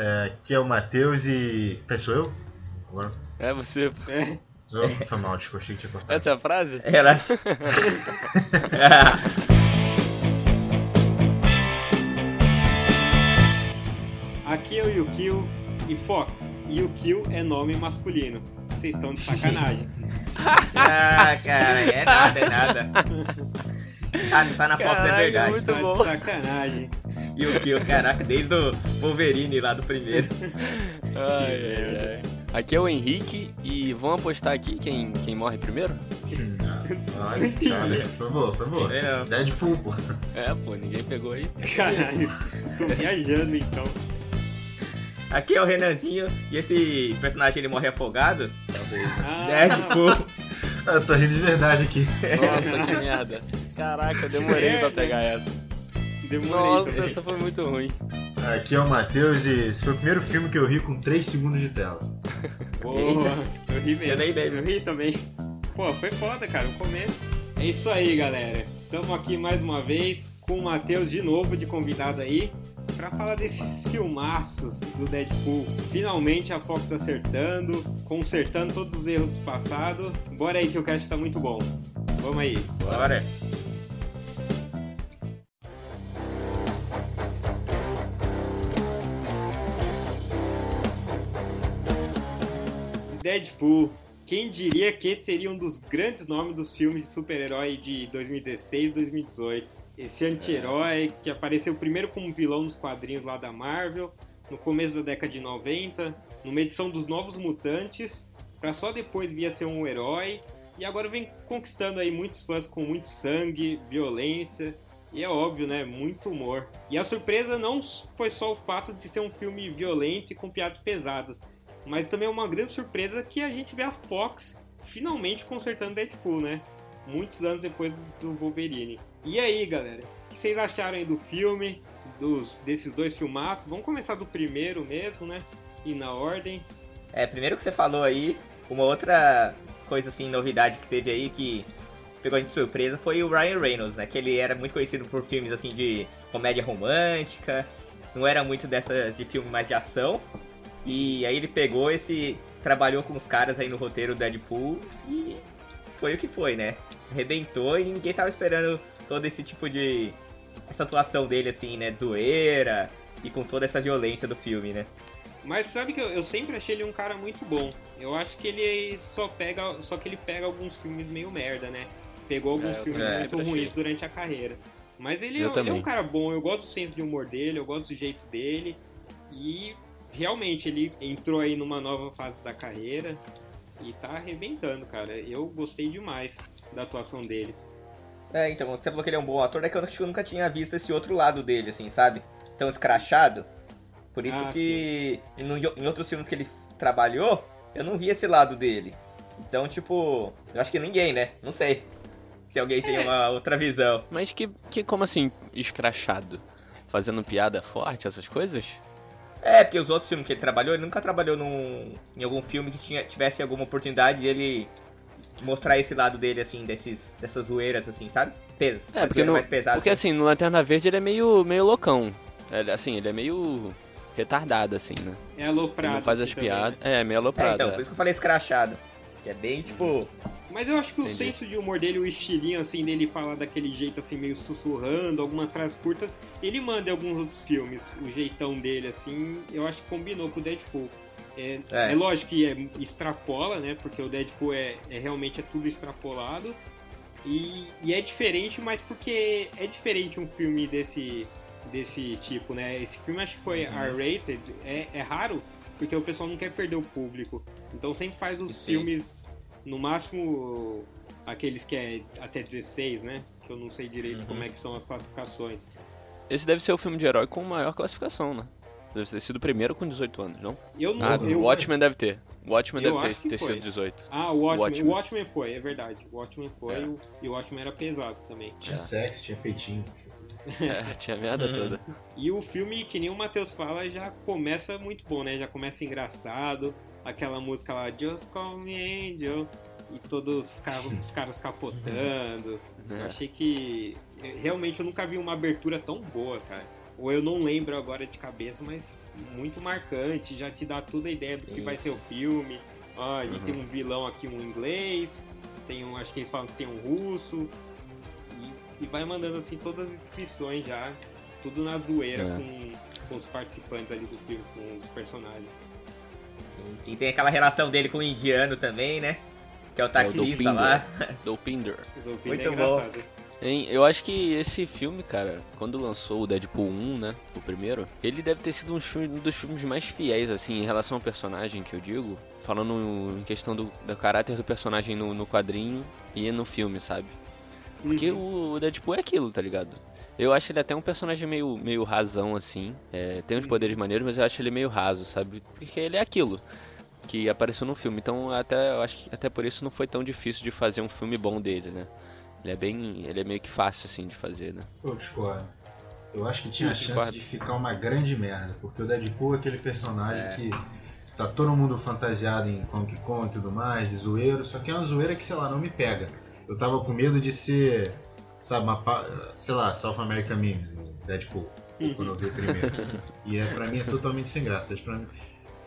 É, aqui é o Matheus e. Peraí, sou eu? Agora. É você. É. Eu? Foi mal, desculpa, achei que tinha cortado. Essa é a frase? Era. Aqui é o Yukio e Fox. Yukio é nome masculino. Vocês estão de sacanagem. ah, cara, é nada, é nada. Tá, tá na foto, é verdade. muito Tá de bom. sacanagem. E o Kill, caraca, desde o Wolverine lá do primeiro. Ai, ai, ai. Aqui é o Henrique e vamos apostar aqui quem, quem morre primeiro? Olha, cara, foi boa, foi boa. É. Deadpool, pô. É, pô, ninguém pegou aí. Caralho. Tô viajando então. Aqui é o Renanzinho e esse personagem ele morre afogado. Ah, Deadpool. Eu tô rindo de verdade aqui. Nossa, que merda. Caraca, eu demorei pra pegar essa. Demorei Nossa, também. essa foi muito ruim. Aqui é o Matheus e esse foi o primeiro filme que eu ri com 3 segundos de tela. Porra, eu ri mesmo. Eu. Eu ri também. Pô, foi foda, cara, o começo. É isso aí, galera. Estamos aqui mais uma vez com o Matheus de novo de convidado aí pra falar desses filmaços do Deadpool. Finalmente a Fox tá acertando, consertando todos os erros do passado. Bora aí que o cast tá muito bom. Vamos aí. Bora. Deadpool. Quem diria que esse seria um dos grandes nomes dos filmes de super-herói de 2016 e 2018? Esse anti-herói que apareceu primeiro como vilão nos quadrinhos lá da Marvel, no começo da década de 90, numa edição dos Novos Mutantes, pra só depois vir a ser um herói, e agora vem conquistando aí muitos fãs com muito sangue, violência, e é óbvio, né? Muito humor. E a surpresa não foi só o fato de ser um filme violento e com piadas pesadas, mas também é uma grande surpresa que a gente vê a Fox finalmente consertando Deadpool, né? Muitos anos depois do Wolverine. E aí, galera? O que vocês acharam aí do filme? Dos, desses dois filmaços? Vamos começar do primeiro mesmo, né? E na ordem. É, primeiro que você falou aí, uma outra coisa assim, novidade que teve aí que pegou a gente de surpresa foi o Ryan Reynolds, né? Que ele era muito conhecido por filmes assim de comédia romântica, não era muito dessas de filme mais de ação. E aí ele pegou esse. trabalhou com os caras aí no roteiro do Deadpool e foi o que foi, né? Arrebentou e ninguém tava esperando todo esse tipo de. essa atuação dele assim, né? De zoeira e com toda essa violência do filme, né? Mas sabe que eu, eu sempre achei ele um cara muito bom. Eu acho que ele só pega. Só que ele pega alguns filmes meio merda, né? Pegou alguns É, filmes também muito ruins achei. durante a carreira. Mas ele, Eu é, ele é um cara bom, eu gosto do senso de humor dele, eu gosto do jeito dele. E realmente ele entrou aí numa nova fase da carreira e tá arrebentando, cara. Eu gostei demais da atuação dele. É, então, você falou que ele é um bom ator, é que eu acho que eu nunca tinha visto esse outro lado dele, assim, sabe? Tão escrachado. Por isso Ah, que no- em outros filmes que ele trabalhou, eu não vi esse lado dele. Então, tipo, eu acho que ninguém, né? Não sei. Se alguém tem uma outra visão. Mas que, que como assim, escrachado? Fazendo piada forte, essas coisas? É, porque os outros filmes que ele trabalhou, ele nunca trabalhou num, em algum filme que tinha, tivesse alguma oportunidade de ele mostrar esse lado dele, assim, desses, dessas zoeiras, assim, sabe? Peso. É, porque, no, mais pesado. porque assim, no Lanterna Verde ele é meio, meio loucão. Ele, assim, ele é meio retardado, assim, né? É Ele aloprado. não faz assim, as também, piadas. né? É, meio É, aloprado. então, é. por isso que eu falei escrachado. Que é bem, tipo... Mas eu acho que o Entendi. senso de humor dele, o estilinho assim dele falar daquele jeito assim meio sussurrando, algumas frases curtas, ele manda em alguns outros filmes. O jeitão dele assim, eu acho que combinou com o Deadpool. É, É. é lógico que é, extrapola, né? Porque o Deadpool é, é realmente é tudo extrapolado. E, e é diferente, mas porque é diferente um filme desse, desse tipo, né? Esse filme acho que foi R-rated, é, é raro, porque o pessoal não quer perder o público. Então sempre faz os Sim. filmes, no máximo, aqueles que é até 16, né? Que eu não sei direito Uhum. como é que são as classificações. Esse deve ser o filme de herói com maior classificação, né? Deve ter sido o primeiro com 18 anos, não? Eu não. Ah, eu, o Watchmen deve ter. O Watchmen Eu deve ter, ter sido 18. Ah, o Watchmen. Watchmen. O Watchmen foi, é verdade. O Watchmen foi É. e o Watchmen era pesado também. Tinha sexo, tinha peitinho. É, tinha merda Uhum. toda. E o filme, que nem o Matheus fala, já começa muito bom, né? Já começa engraçado. Aquela música lá, Just Call Me Angel. E todos os, carros, os caras capotando. Eu É. achei que. Realmente eu nunca vi uma abertura tão boa, cara. ou eu não lembro agora de cabeça, mas muito marcante, já te dá toda a ideia do Sim, que vai ser o filme. Ó, a gente Uhum. tem um vilão aqui, um inglês, tem um, acho que eles falam que tem um russo, e, vai mandando assim todas as inscrições já, tudo na zoeira É. com, com os participantes ali do filme, com os personagens. Sim, sim. Tem aquela relação dele com o indiano também, né? Que é o taxista Dopinder. lá. Dopinder. Resolvi, Muito é bom. Hein, eu acho que esse filme, cara, quando lançou o Deadpool 1, né, o primeiro, ele deve ter sido um, dos filmes- um dos filmes mais fiéis, assim, em relação ao personagem que eu digo, falando em questão do, do caráter do personagem no, no quadrinho e no filme, sabe? Porque Uhum. o Deadpool é aquilo, tá ligado? Eu acho ele até um personagem meio, meio rasão, assim. É, tem uns poderes maneiros, mas eu acho ele meio raso, sabe? Porque ele é aquilo que apareceu no filme. Então até eu acho que até por isso não foi tão difícil de fazer um filme bom dele, né? Ele é bem. Ele é meio que fácil assim de fazer, né? Eu discordo. Eu acho que tinha a chance concordo. de ficar uma grande merda, porque o Deadpool é aquele personagem É. que tá todo mundo fantasiado em Comic Con e tudo mais, e zoeiro, só que é uma zoeira que, sei lá, não me pega. Eu tava com medo de ser, sabe, uma, sei lá, South American Memes, Deadpool, quando eu vi o primeiro. e é, pra mim é totalmente sem graça. Pra mim,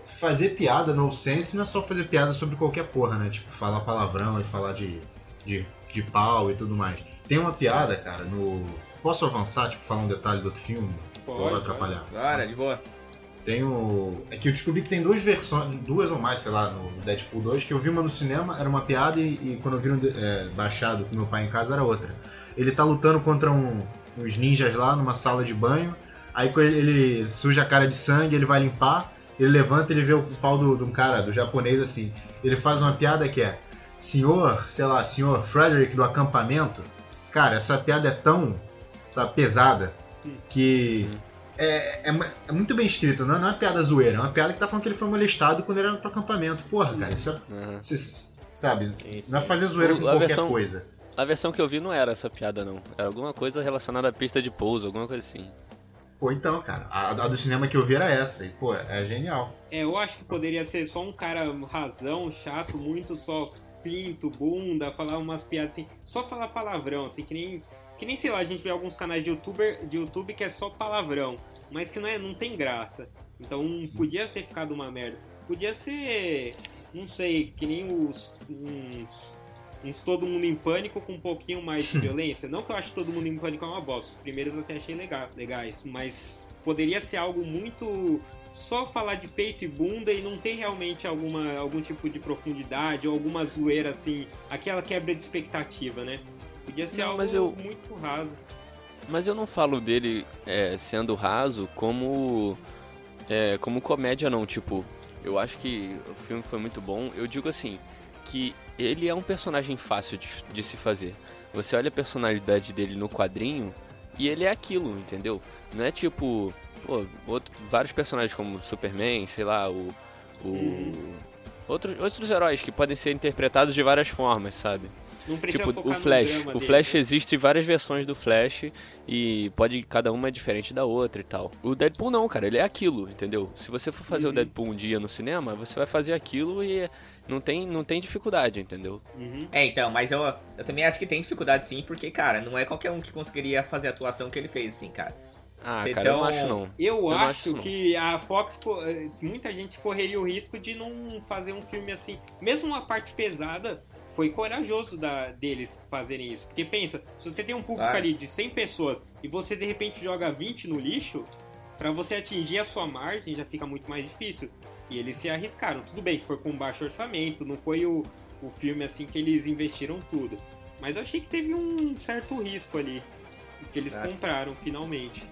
fazer piada no sense não é só fazer piada sobre qualquer porra, né? Tipo, falar palavrão e falar de, de, de pau e tudo mais. Tem uma piada, cara, no. Posso avançar, tipo, falar um detalhe do outro filme? Ou vai Pode, atrapalhar? Bora, de boa. Tem o. É que eu descobri que tem duas versões, duas ou mais, sei lá, no Deadpool 2, que eu vi uma no cinema, era uma piada, e, e quando eu vi no, é, baixado com meu pai em casa era outra. Ele tá lutando contra um- uns ninjas lá numa sala de banho, aí quando ele, ele suja a cara de sangue, ele vai limpar, ele levanta ele vê o pau do, de um cara, do japonês assim. Ele faz uma piada que é: Senhor, sei lá, senhor Frederick do acampamento. Cara, essa piada é tão, sabe, pesada que é, é, é muito bem escrita, não é, não é uma piada zoeira, é uma piada que tá falando que ele foi molestado quando ele era pro acampamento. Porra, cara, isso é. Aham. cê- sabe? Sim, Não é fazer zoeira com A qualquer versão- coisa. A versão que eu vi não era essa piada, não. Era alguma coisa relacionada à pista de pouso, alguma coisa assim. Pô, então, cara, a, a do cinema que eu vi era essa. E, pô, é genial. É, eu acho que poderia ser só um cara razão, chato, muito só pinto, bunda, falar umas piadas assim, só falar palavrão, assim, que nem, que nem sei lá, a gente vê alguns canais de, YouTuber, de YouTube que é só palavrão, mas que não, é, não tem graça. Então podia ter ficado uma merda. Podia ser, não sei, que nem os. uns, uns Todo Mundo em Pânico com um pouquinho mais de violência. Não que eu acho Todo Mundo em Pânico é uma bosta, os primeiros eu até achei legal, legais, mas poderia ser algo muito só falar de peito e bunda e não ter realmente alguma, algum tipo de profundidade ou alguma zoeira assim, aquela quebra de expectativa, né? Podia ser Não, algo mas eu- muito raso. Mas eu não falo dele é, sendo raso como é, como comédia não, tipo, eu acho que o filme foi muito bom. Eu digo assim, que ele é um personagem fácil de, de se fazer. Você olha a personalidade dele no quadrinho e ele é aquilo, entendeu? Não é tipo, pô, outro- vários personagens como Superman, sei lá, o, o Uhum. outros, outros heróis que podem ser interpretados de várias formas, sabe? Tipo, focar o no Flash. drama O dele, Flash né? existe várias versões do Flash e pode cada uma é diferente da outra e tal. O Deadpool não, cara, ele é aquilo, entendeu? Se você for fazer Uhum. o Deadpool um dia no cinema, você vai fazer aquilo e não tem, não tem dificuldade, entendeu? Uhum. É, então, mas eu, eu também acho que tem dificuldade sim, porque, cara, não é qualquer um que conseguiria fazer a atuação que ele fez, assim, cara. Ah, Então- cara, eu não acho não. Eu, não acho não. que a Fox, eh, muita gente correria o risco de não fazer um filme assim. Mesmo uma parte pesada, foi corajoso da, deles fazerem isso. Porque pensa, se você tem um público Claro. ali de 100 pessoas e você de repente joga 20 no lixo, pra você atingir a sua margem já fica muito mais difícil. E eles se arriscaram. Tudo bem que foi com baixo orçamento, não foi o, o filme assim que eles investiram tudo. Mas eu achei que teve um certo risco ali. Que eles Ah. compraram finalmente.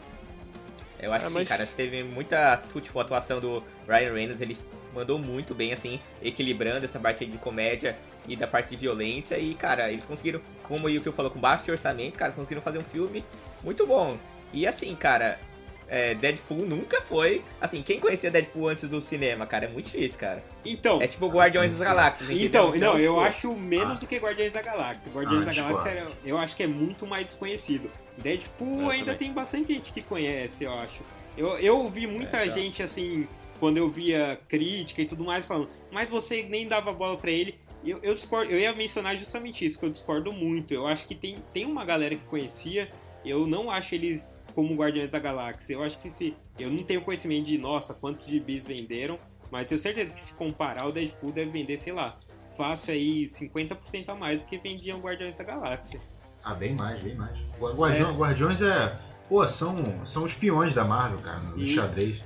Eu acho Ah, que sim, mas- cara. Teve muita tipo, atuação do Ryan Reynolds, ele mandou muito bem, assim, equilibrando essa parte de comédia e da parte de violência. E, cara, eles conseguiram, como o Yukio falou, com baixo orçamento, cara, conseguiram fazer um filme muito bom. E assim, cara, é, Deadpool nunca foi. Assim, quem conhecia Deadpool antes do cinema, cara, é muito difícil, cara. Então, É tipo Guardiões das Sim. Galáxias? Então, não, eu tipo, acho menos Ah. do que Guardiões da Galáxia. Guardiões Ah, da discordo. Galáxia era- eu acho que é muito mais desconhecido. Deadpool Eu ainda também. tem bastante gente que conhece, eu acho. Eu, eu ouvi muita É, então. gente assim, quando eu via crítica e tudo mais, falando, mas você nem dava bola pra ele. Eu, eu discordo, eu ia mencionar justamente isso, que eu discordo muito. Eu acho que tem, tem uma galera que conhecia eu não acho eles como Guardiões da Galáxia. Eu acho que se. Eu não tenho conhecimento de, nossa, quantos de bis venderam, mas tenho certeza que se comparar, o Deadpool deve vender, sei lá, fácil aí 50% a mais do que vendiam Guardiões da Galáxia. Ah, bem mais, bem mais. Guardiões é, Guardiões é pô, são, são os peões da Marvel, cara, no e... xadrez.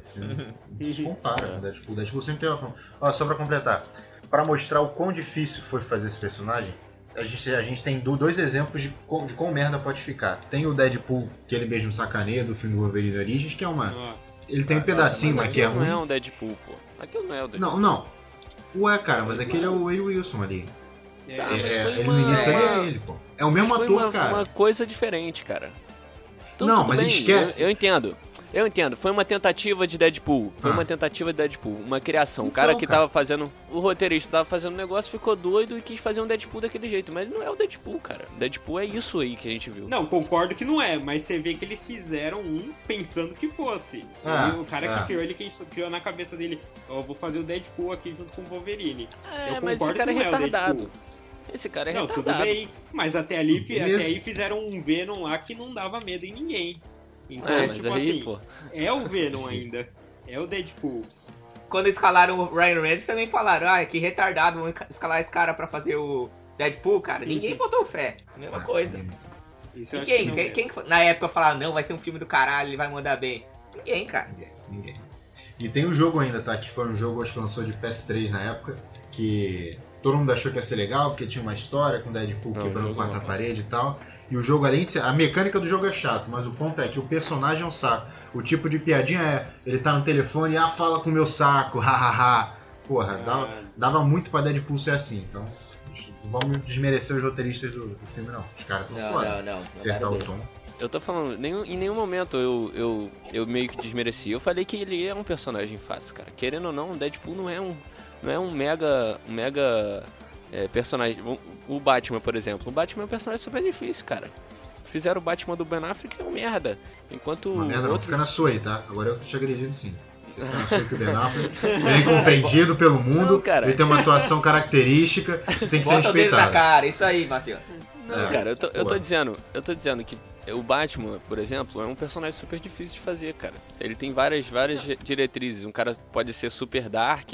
Assim, não se compara, né? Deadpool. O Deadpool sempre tem uma forma. Ó, só pra completar. Pra mostrar o quão difícil foi fazer esse personagem, a gente, a gente tem dois exemplos de, com, de quão merda pode ficar. Tem o Deadpool, que ele mesmo sacaneia, do filme Wolverine Origins, que é uma. Nossa. Ele tem um pedacinho, mas, que é ruim. não é um Deadpool, pô. Aquilo não é o Deadpool. Não, não. Ué, cara, mas aquele é o Will Wilson ali. É, tá, é, ele, no início ele é ele, pô. É o mesmo ator, uma, cara. uma coisa diferente, cara. Então, não, mas bem, esquece. Eu, eu, entendo. Eu entendo. Foi uma tentativa de Deadpool. Foi ah. uma tentativa de Deadpool. Uma criação. o então, cara que cara. tava fazendo. O roteirista tava fazendo um negócio, ficou doido e quis fazer um Deadpool daquele jeito. Mas não é o Deadpool, cara. Deadpool é isso aí que a gente viu. Não, concordo que não é. Mas você vê que eles fizeram um pensando que fosse. Ah, o cara ah. que criou ele que criou na cabeça dele. Ó, oh, vou fazer o Deadpool aqui junto com o Wolverine. É, eu mas esse cara é retardado. É Esse cara é não, retardado. tudo bem. Mas até ali, até aí fizeram um Venom lá que não dava medo em ninguém. Então, é, tipo aí, assim, pô. é o Venom ainda. É o Deadpool. Quando escalaram o Ryan Reynolds também falaram, ah, que retardado, vamos escalar esse cara pra fazer o Deadpool, cara. Ninguém botou fé. Mesma coisa. Isso Ninguém. Quem, quem, na época falava, não, vai ser um filme do caralho, ele vai mandar bem. Ninguém, cara. Ninguém. Ninguém. E tem um jogo ainda, tá? Que foi um jogo, acho que lançou de PS3 na época, que todo mundo achou que ia ser legal, porque tinha uma história com Deadpool não, quebrando quarta parede e tal. E o jogo, além de ser. A mecânica do jogo é chato, mas o ponto é que o personagem é um saco. O tipo de piadinha é: ele tá no telefone, ah, fala com o meu saco, hahaha. Porra, dava, dava muito pra Deadpool ser assim, então. Não vamos desmerecer os roteiristas do, do filme, não. Os caras são foda. Não, não, Acertar o tom. Eu tô falando, nenhum, em nenhum momento eu, eu, eu meio que desmereci. Eu falei que ele é um personagem fácil, cara. Querendo ou não, o Deadpool não é um, não é um mega, um mega é, personagem. O Batman, por exemplo. O Batman é um personagem super difícil, cara. Fizeram o Batman do Ben Affleck é um merda. Enquanto. Uma merda, outro... não fica na sua aí, tá? Agora eu tô te agredindo sim. Que o Ben Affleck é incompreendido pelo mundo. Não, cara. Ele tem uma atuação característica e tem que Bota ser respeitado. O dedo na cara, isso aí, Matheus. Não, é, cara, eu tô, eu tô dizendo, eu tô dizendo que o Batman, por exemplo, é um personagem super difícil de fazer, cara. Ele tem várias, várias diretrizes. Um cara pode ser super dark,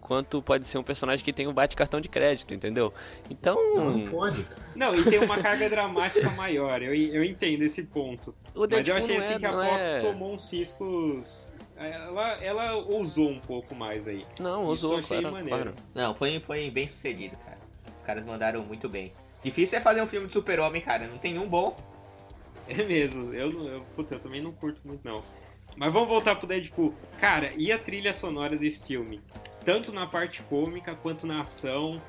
quanto pode ser um personagem que tem um bate cartão de crédito, entendeu? Então. Não, não pode, cara. Não, e tem uma carga dramática maior. Eu, eu entendo esse ponto. O Mas eu achei assim é, que a Fox é... tomou uns riscos ela, ela ousou um pouco mais aí. Não, ousou, claro, claro, Não, foi, foi bem sucedido, cara. Os caras mandaram muito bem. Difícil é fazer um filme de super-homem, cara. Não tem um bom. É mesmo, eu, eu, puta, eu também não curto muito não. Mas vamos voltar pro Deadpool. Cara, e a trilha sonora desse filme? Tanto na parte cômica quanto na ação.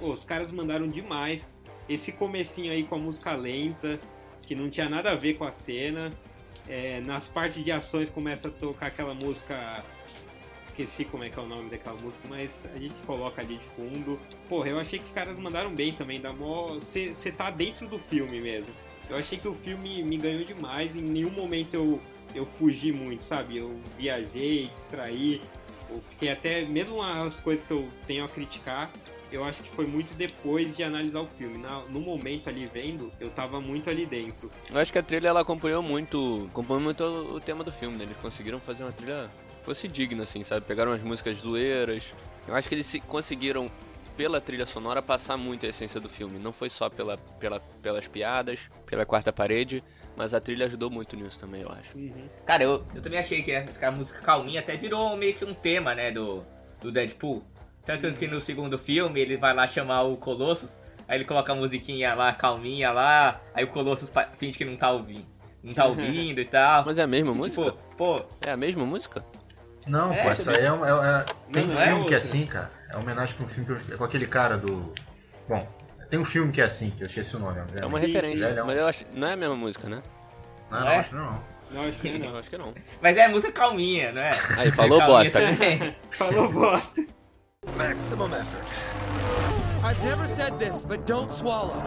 Pô, os caras mandaram demais. Esse comecinho aí com a música lenta, que não tinha nada a ver com a cena. É, nas partes de ações começa a tocar aquela música. Esqueci como é que é o nome daquela música, mas a gente coloca ali de fundo. Porra, eu achei que os caras mandaram bem também. Você tá dentro do filme mesmo. Eu achei que o filme me ganhou demais, em nenhum momento eu, eu fugi muito, sabe? Eu viajei, distraí, eu fiquei até, mesmo as coisas que eu tenho a criticar, eu acho que foi muito depois de analisar o filme. Na, no momento ali vendo, eu tava muito ali dentro. Eu acho que a trilha ela acompanhou muito, acompanhou muito o, o tema do filme, né? Eles conseguiram fazer uma trilha fosse digna, assim, sabe? Pegaram as músicas zoeiras. Eu acho que eles conseguiram pela trilha sonora, passar muito a essência do filme. Não foi só pela, pela, pelas piadas, pela quarta parede, mas a trilha ajudou muito nisso também, eu acho. Uhum. Cara, eu, eu também achei que essa música calminha até virou meio que um tema, né, do, do Deadpool. Tanto uhum. que no segundo filme ele vai lá chamar o Colossus, aí ele coloca a musiquinha lá, calminha lá, aí o Colossus finge que não tá ouvindo. Não tá ouvindo e tal. Mas é a mesma e, música? Tipo, pô. É a mesma música? Não, é, pô, essa aí é, é, é Tem não é filme é que é assim, cara. É homenagem pra um filme que, com aquele cara do. Bom, tem um filme que é assim, que eu esqueci o nome. É uma referência, é mas eu acho. Não é a mesma música, né? Não, não, é? acho que não. Não, acho que não. acho que não. Mas é música calminha, não é? Aí, falou bosta. falou bosta. Maximum effort. I've never said this, but don't swallow.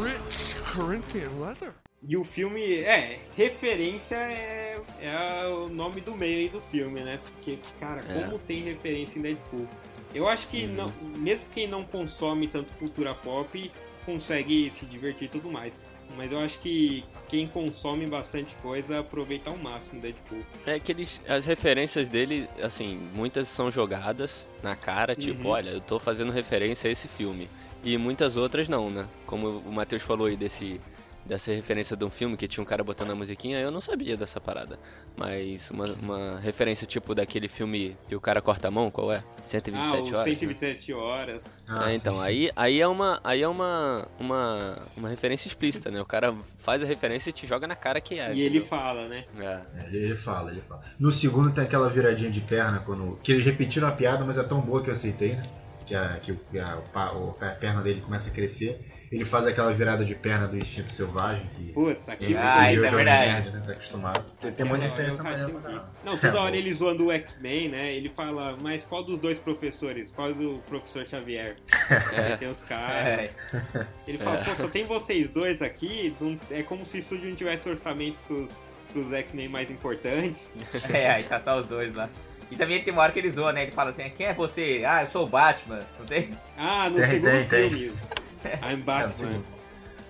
Rich Corinthian leather. E o filme, é, referência é, é o nome do meio aí do filme, né? Porque, cara, é. como tem referência em Deadpool. Eu acho que não, mesmo quem não consome tanto cultura pop consegue se divertir e tudo mais. Mas eu acho que quem consome bastante coisa aproveita ao máximo Deadpool. É que eles, as referências dele, assim, muitas são jogadas na cara, tipo, Uhum. olha, eu tô fazendo referência a esse filme. E muitas outras não, né? Como o Matheus falou aí desse, dessa referência de um filme que tinha um cara botando a musiquinha, eu não sabia dessa parada. Mas uma, uma referência tipo daquele filme que o cara corta a mão, qual é? 127 ah, o horas. né? 127 horas. Ah, É, então, aí, aí é, uma, aí é uma, uma, uma referência explícita, né? O cara faz a referência e te joga na cara que é. e ele fala, né? É. É, ele, fala, ele fala. No segundo tem aquela viradinha de perna, quando, que eles repetiram a piada, mas é tão boa que eu aceitei, né? Que a, que a, o- a perna dele começa a crescer. Ele faz aquela virada de perna do instinto selvagem, que Putz, ele, aqui. Ah, ele isso é verdade. Nerd, né? Tá acostumado. Tem, tem muita diferença maneira pra. Não, toda É, hora ele zoando o X-Men, né? Ele fala, mas qual dos dois professores? Qual do professor Xavier? Aí tem os caras. É, Ele fala, É. pô, só tem vocês dois aqui, não- é como se o estúdio não tivesse orçamento pros, pros X-Men mais importantes. é, aí tá só os dois lá. E também tem uma hora que ele zoa, né? Ele fala assim, quem é você? Ah, eu sou o Batman, não tem? Ah, no Tem, segundo tem, tem. I'm É, Batman.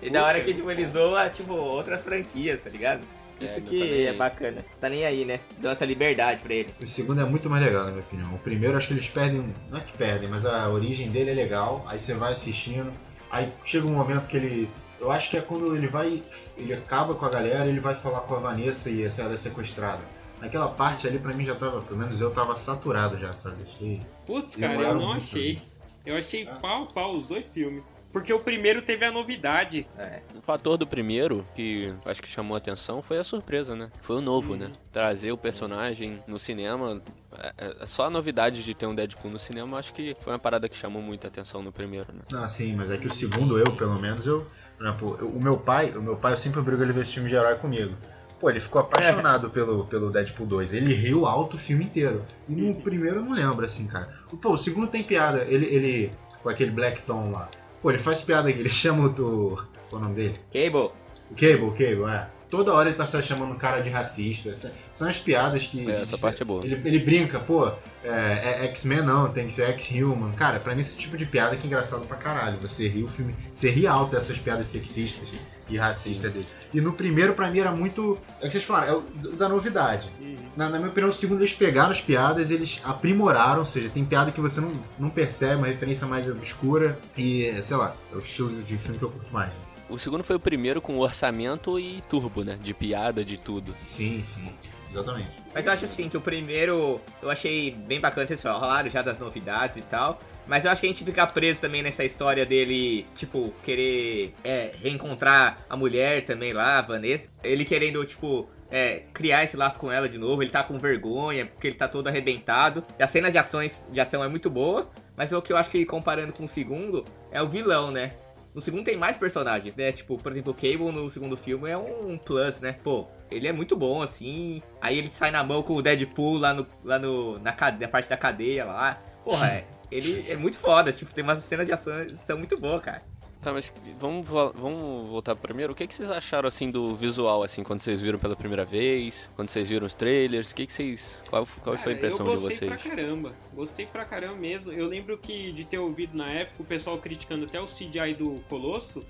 E da hora que tipo, ele zoa, tipo, outras franquias, tá ligado? É, Isso não que tá é bacana. Tá nem aí, né? Deu essa liberdade pra ele. O segundo é muito mais legal, na minha opinião. O primeiro, acho que eles perdem. Não é que perdem, mas a origem dele é legal. Aí você vai assistindo. Aí chega um momento que ele. Eu acho que é quando ele vai. Ele acaba com a galera, ele vai falar com a Vanessa e essa ela é sequestrada. Naquela parte ali, pra mim já tava. Pelo menos eu tava saturado já, sabe? Deixei. Putz, cara, eu não achei. Eu achei pau a pau os dois filmes. Porque o primeiro teve a novidade. É. O fator do primeiro, que acho que chamou a atenção, foi a surpresa, né? Foi o novo, Uhum. né? Trazer o personagem no cinema. é- é- só a novidade de ter um Deadpool no cinema, acho que foi uma parada que chamou muita atenção no primeiro, né? Ah, sim, mas é que o segundo, eu, pelo menos, eu. Por exemplo, eu- o meu pai, o meu pai, eu sempre obrigo ele a ver esse filme de herói comigo. Pô, ele ficou apaixonado pelo, pelo Deadpool 2. Ele riu alto o filme inteiro. E no primeiro eu não lembro, assim, cara. Pô, o segundo tem piada. Ele, ele com aquele Black Tom lá. Pô, ele faz piada aqui. Ele chama o. do- Qual é o nome dele? Cable. O Cable, o Cable, é. Toda hora ele tá só chamando o cara de racista. São as piadas que. É, essa parte é boa. Ele, ele brinca, pô, é, é X-Men não, tem que ser X-Human. Cara, pra mim esse tipo de piada que é engraçado pra caralho. Você ri o filme. Você ri alto dessas piadas sexistas e racistas dele. E no primeiro, pra mim, era muito. É o que vocês falaram, é o o da novidade. Uhum. Na, na minha opinião, o segundo eles pegaram as piadas, eles aprimoraram, ou seja, tem piada que você não, não percebe, uma referência mais obscura. E, sei lá, é o estilo de filme que eu curto mais. O segundo foi o primeiro com orçamento e turbo, né? De piada, de tudo. Sim, sim, exatamente. Mas eu acho assim que o primeiro eu achei bem bacana, vocês falaram já das novidades e tal. Mas eu acho que a gente fica preso também nessa história dele, tipo, querer é, reencontrar a mulher também lá, a Vanessa. Ele querendo, tipo, é, criar esse laço com ela de novo. Ele tá com vergonha, porque ele tá todo arrebentado. E as cenas de ações de ação é muito boa. Mas o que eu acho que comparando com o segundo é o vilão, né? No segundo tem mais personagens, né? Tipo, por exemplo, o Cable no segundo filme é um plus, né? Pô, ele é muito bom, assim. Aí ele sai na mão com o Deadpool lá, no, lá no, na, na parte da cadeia lá. Porra, é, ele é muito foda. Tipo, tem umas cenas de ação que são muito boas, cara. Tá, mas vamos, vamos voltar primeiro. O que, que vocês acharam, assim, do visual, assim, quando vocês viram pela primeira vez? Quando vocês viram os trailers? O que, que vocês... Qual, qual foi a Cara, impressão de eu gostei vocês? pra caramba. Gostei pra caramba mesmo. Eu lembro que de ter ouvido na época o pessoal criticando até o CGI do Colosso.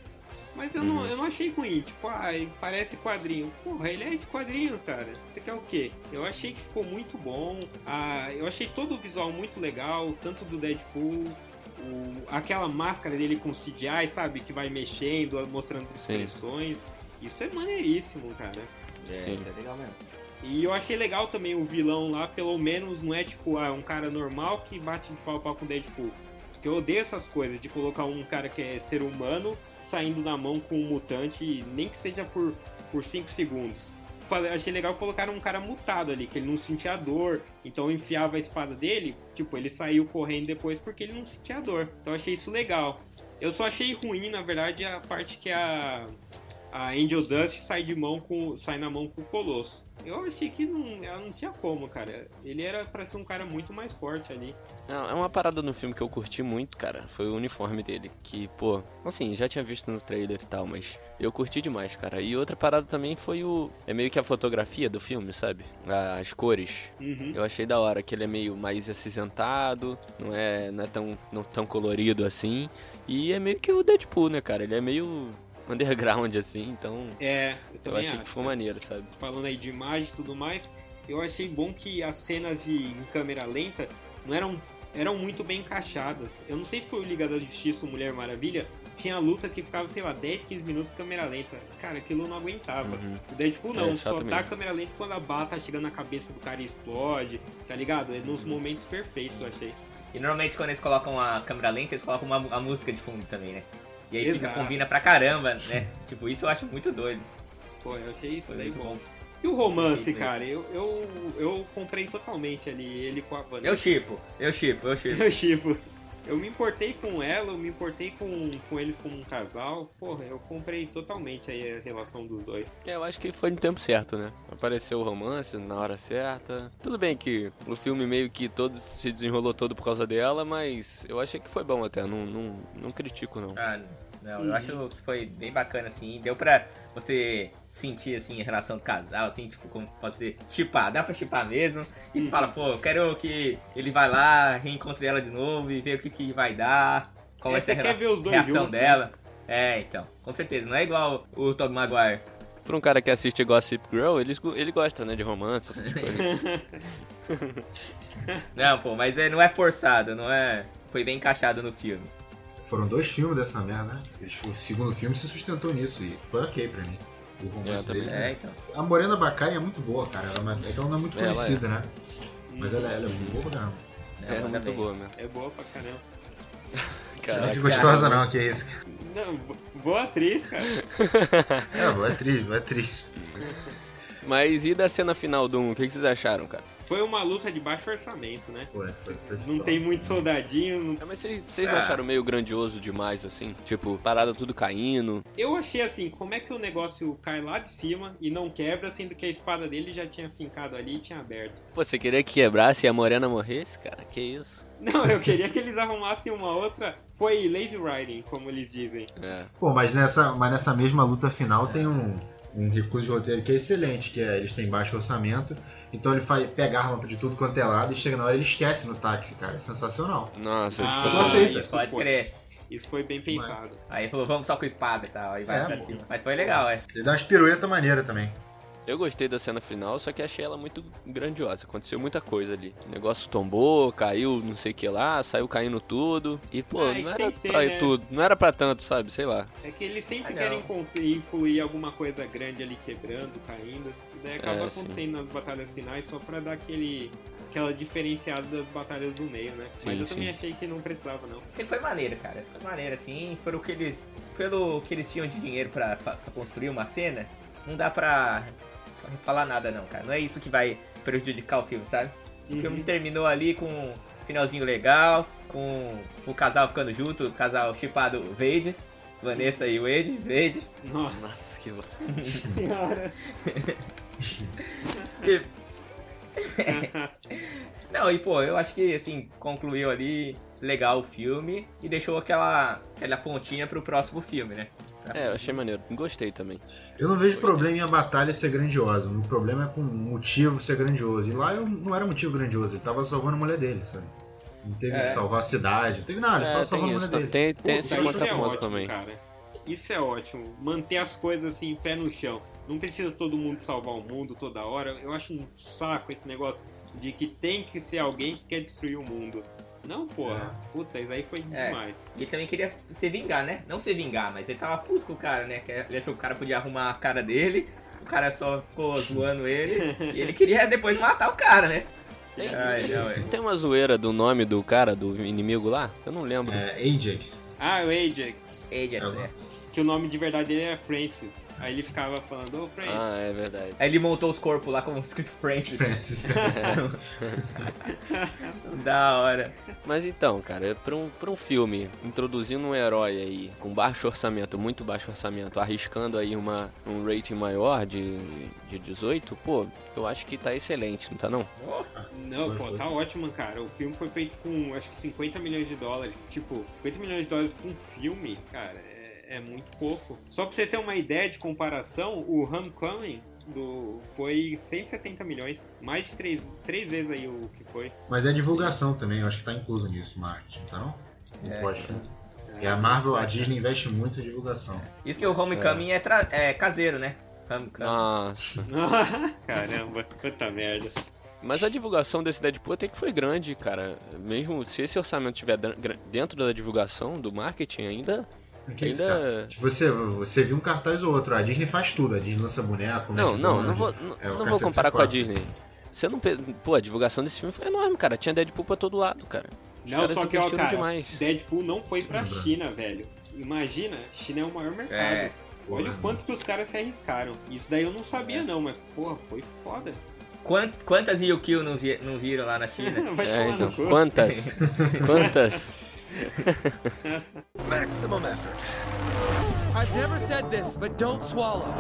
Mas eu, não, Uhum. eu não achei ruim, tipo, ah, ele parece quadrinho. Porra, ele é de quadrinhos, cara. Você quer o quê? Eu achei que ficou muito bom. Ah, eu achei todo o visual muito legal, tanto do Deadpool, o- aquela máscara dele com CGI, sabe? Que vai mexendo, mostrando Sim. expressões. Isso é maneiríssimo, cara. Sim. isso é legal mesmo. E eu achei legal também o vilão lá, pelo menos não é tipo ah, um cara normal que bate de pau a pau com o Deadpool. Porque eu odeio essas coisas, de colocar um cara que é ser humano saindo na mão com um mutante, nem que seja por 5 segundos. Falei- achei legal colocar um cara mutado ali, que ele não sentia dor, então enfiava a espada dele, tipo, ele saiu correndo depois porque ele não sentia dor. Então achei isso legal. Eu só achei ruim, na verdade, a parte que a, a Angel Dust sai de mão com sai na mão com o Colosso. Eu achei que não, ela não tinha como, cara. Ele era pra ser um cara muito mais forte ali. Não, é uma parada no filme que eu curti muito, cara. Foi o uniforme dele. Que, pô, assim, já tinha visto no trailer e tal, mas eu curti demais, cara. E outra parada também foi o. É meio que a fotografia do filme, sabe? As cores. Uhum. Eu achei da hora que ele é meio mais acinzentado, não é, não é tão, não tão colorido assim. E é meio que o Deadpool, né, cara? Ele é meio underground, assim, então É, eu eu achei acho. que ficou maneiro, sabe? falando aí de imagem e tudo mais, eu achei bom que as cenas de em câmera lenta não eram, eram muito bem encaixadas. Eu não sei se foi o Liga da Justiça ou Mulher Maravilha, tinha luta que ficava, sei lá, 10, 15 minutos câmera lenta. Cara, aquilo eu não aguentava. Uhum. O Deadpool não, É, só tá mesmo. a câmera lenta quando a bala tá chegando na cabeça do cara e explode, tá ligado? É nos Uhum. momentos perfeitos, eu achei. E normalmente quando eles colocam a câmera lenta, eles colocam uma, a música de fundo também, né? E aí fica, combina pra caramba, né? tipo, isso eu acho muito doido. Pô, eu achei isso Foi daí muito bom. bom. E o romance, cara, eu, eu, eu comprei totalmente ali, ele com a Vanessa. Eu chipo, eu chipo, eu chipo. Eu, tipo, eu me importei com ela, eu me importei com, com eles como um casal. Porra, eu comprei totalmente aí a relação dos dois. É, eu acho que foi no tempo certo, né? Apareceu o romance na hora certa. Tudo bem que o filme meio que todo se desenrolou todo por causa dela, mas eu achei que foi bom até, não, não, não critico não. Ah, não, Uhum. eu acho que foi bem bacana, assim. Deu pra você sentir, assim, a relação do casal, assim, tipo, como pode ser, chipar, dá pra chipar mesmo. E você Uhum. fala, pô, eu quero que ele vai lá, reencontre ela de novo e ver o que, que vai dar, qual É, vai ser a você quer rela- ver os dois reação juntos, né? dela. É, então, com certeza. Não é igual o Tobey Maguire. Pra um cara que assiste Gossip Girl, ele, ele gosta, né, de romance, essas coisas. Não, pô, mas é, não é forçado, não é... Foi bem encaixado no filme. Foram dois filmes dessa merda, né? O segundo filme se sustentou nisso e foi ok pra mim. O romance É, também. deles. É, né? então. A Morena Bacari é muito boa, cara. Ela é, uma- é que ela não é muito Ela é. conhecida, né? Mas ela, ela é muito boa pra caramba. É, Ela muito também. boa mesmo. É boa pra caramba. Não é gostosa não, que é isso. Não, bo- boa atriz, cara. É, boa atriz, boa atriz. Mas e da cena final do 1, o que vocês acharam, cara? Foi uma luta de baixo orçamento, né? Foi, foi, foi Não tem muito soldadinho. não- É, mas vocês, não Ah. acharam meio grandioso demais, assim? Tipo, parada tudo caindo. Eu achei assim, como é que o negócio cai lá de cima e não quebra, sendo que a espada dele já tinha fincado ali e tinha aberto. Pô, você queria que quebrasse e a Morena morresse, cara? Que isso? Não, eu queria que eles arrumassem uma outra. Foi lazy riding, como eles dizem. É. Pô, mas nessa, mas nessa mesma luta final tem um, um recurso de roteiro que é excelente, que é eles têm baixo orçamento, então ele faz, pega a arma de tudo quanto é lado e chega na hora ele esquece no táxi, cara. É sensacional. Nossa, Ah, foi aceita. isso Pode crer. Isso foi bem pensado. Aí falou, vamos só com espada e tal, aí vai É, pra cima. Mas foi legal, é. Ele dá umas piruetas maneiras também. Eu gostei da cena final, só que achei ela muito grandiosa. Aconteceu muita coisa ali. O negócio tombou, caiu, não sei o que lá, saiu caindo tudo. E, pô, Ah, não era ter, pra né? tudo. Não era pra tanto, sabe? Sei lá. É que eles sempre Ah, querem incluir alguma coisa grande ali quebrando, caindo. E daí acaba É, sim. acontecendo nas batalhas finais só pra dar aquele. Aquela diferenciada das batalhas do meio, né? Mas Sim, eu também sim. achei que não precisava, não. Ele foi maneiro, cara. Foi maneiro, assim, pelo que eles. Pelo que eles tinham de dinheiro pra- pra construir uma cena, não dá pra falar nada não, cara. Não é isso que vai prejudicar o filme, sabe? O filme Uhum. terminou ali com um finalzinho legal, com o casal ficando junto, o casal chipado Vade, Vanessa e Wade, Vade. Nossa Nossa, que senhora. E- Não, e pô, eu acho que assim, concluiu ali legal o filme e deixou aquela, aquela pontinha pro próximo filme, né? É, eu achei maneiro. Gostei também. Eu não vejo problema em a batalha ser grandiosa. O problema é com o motivo ser grandioso. E lá eu, não era motivo grandioso, ele tava salvando a mulher dele, sabe? Não teve É. que salvar a cidade, não teve nada, ele É, tava salvando a mulher dele. tem, tem Puta, esse isso é ótimo, também. cara. Isso é ótimo. Manter as coisas assim, pé no chão. Não precisa todo mundo salvar o mundo toda hora. Eu acho um saco esse negócio de que tem que ser alguém que quer destruir o mundo. Não, porra. Puta, isso aí foi É. demais. E ele também queria se vingar, né? Não se vingar, mas ele tava puto com o cara, né? Ele achou que o cara podia arrumar a cara dele, o cara só ficou zoando ele, e ele queria depois matar o cara, né? Tem, Ai, não, é. tem uma zoeira do nome do cara, do inimigo lá? Eu não lembro. É, Ajax. Ah, o Ajax. Ajax, É. é. Que o nome de verdade dele é Francis. Aí ele ficava falando, ô Francis. Ah, é verdade. Aí ele montou os corpos lá como escrito Francis. da hora. Mas então, cara, pra um, pra um filme introduzindo um herói aí com baixo orçamento, muito baixo orçamento, arriscando aí uma, um rating maior de, de 18, pô, eu acho que tá excelente, não tá não? Não, pô, tá ótimo, cara. O filme foi feito com, acho que 50 milhões de dólares. Tipo, 50 milhões de dólares pra um filme, cara, é, é muito pouco. Só pra você ter uma ideia de comparação, o Homecoming do, foi 170 milhões. Mais de três, três vezes aí o que foi. Mas é divulgação também, eu acho que tá incluso nisso, marketing, tá não? Não É. pode. E a Marvel, a Disney investe muito em divulgação. Isso que o Homecoming é, tra- é caseiro, né? Homecoming. Nossa. Caramba, quanta merda. Mas a divulgação desse Deadpool até que foi grande, cara. Mesmo se esse orçamento estiver dentro da divulgação, do marketing ainda. Que isso, ainda. cara? Você, você viu um cartaz ou outro. A Disney faz tudo. A Disney lança boneco, Não, não, não vou, não, é não vou comparar com a. Disney. Você não. Pô, a divulgação desse filme foi enorme, cara. Tinha Deadpool pra todo lado, cara. Os Não, só que, ó, cara, demais. Deadpool não foi pra. China, velho. Imagina, China é o maior mercado. É. Olha o quanto que os caras se arriscaram. Isso daí eu não sabia, não, mas, porra, foi foda. Quant- quantas Yukio não, vi- não viram lá na China? É, então. Quantas? Quantas? Maximum effort. I've never said this, but don't swallow.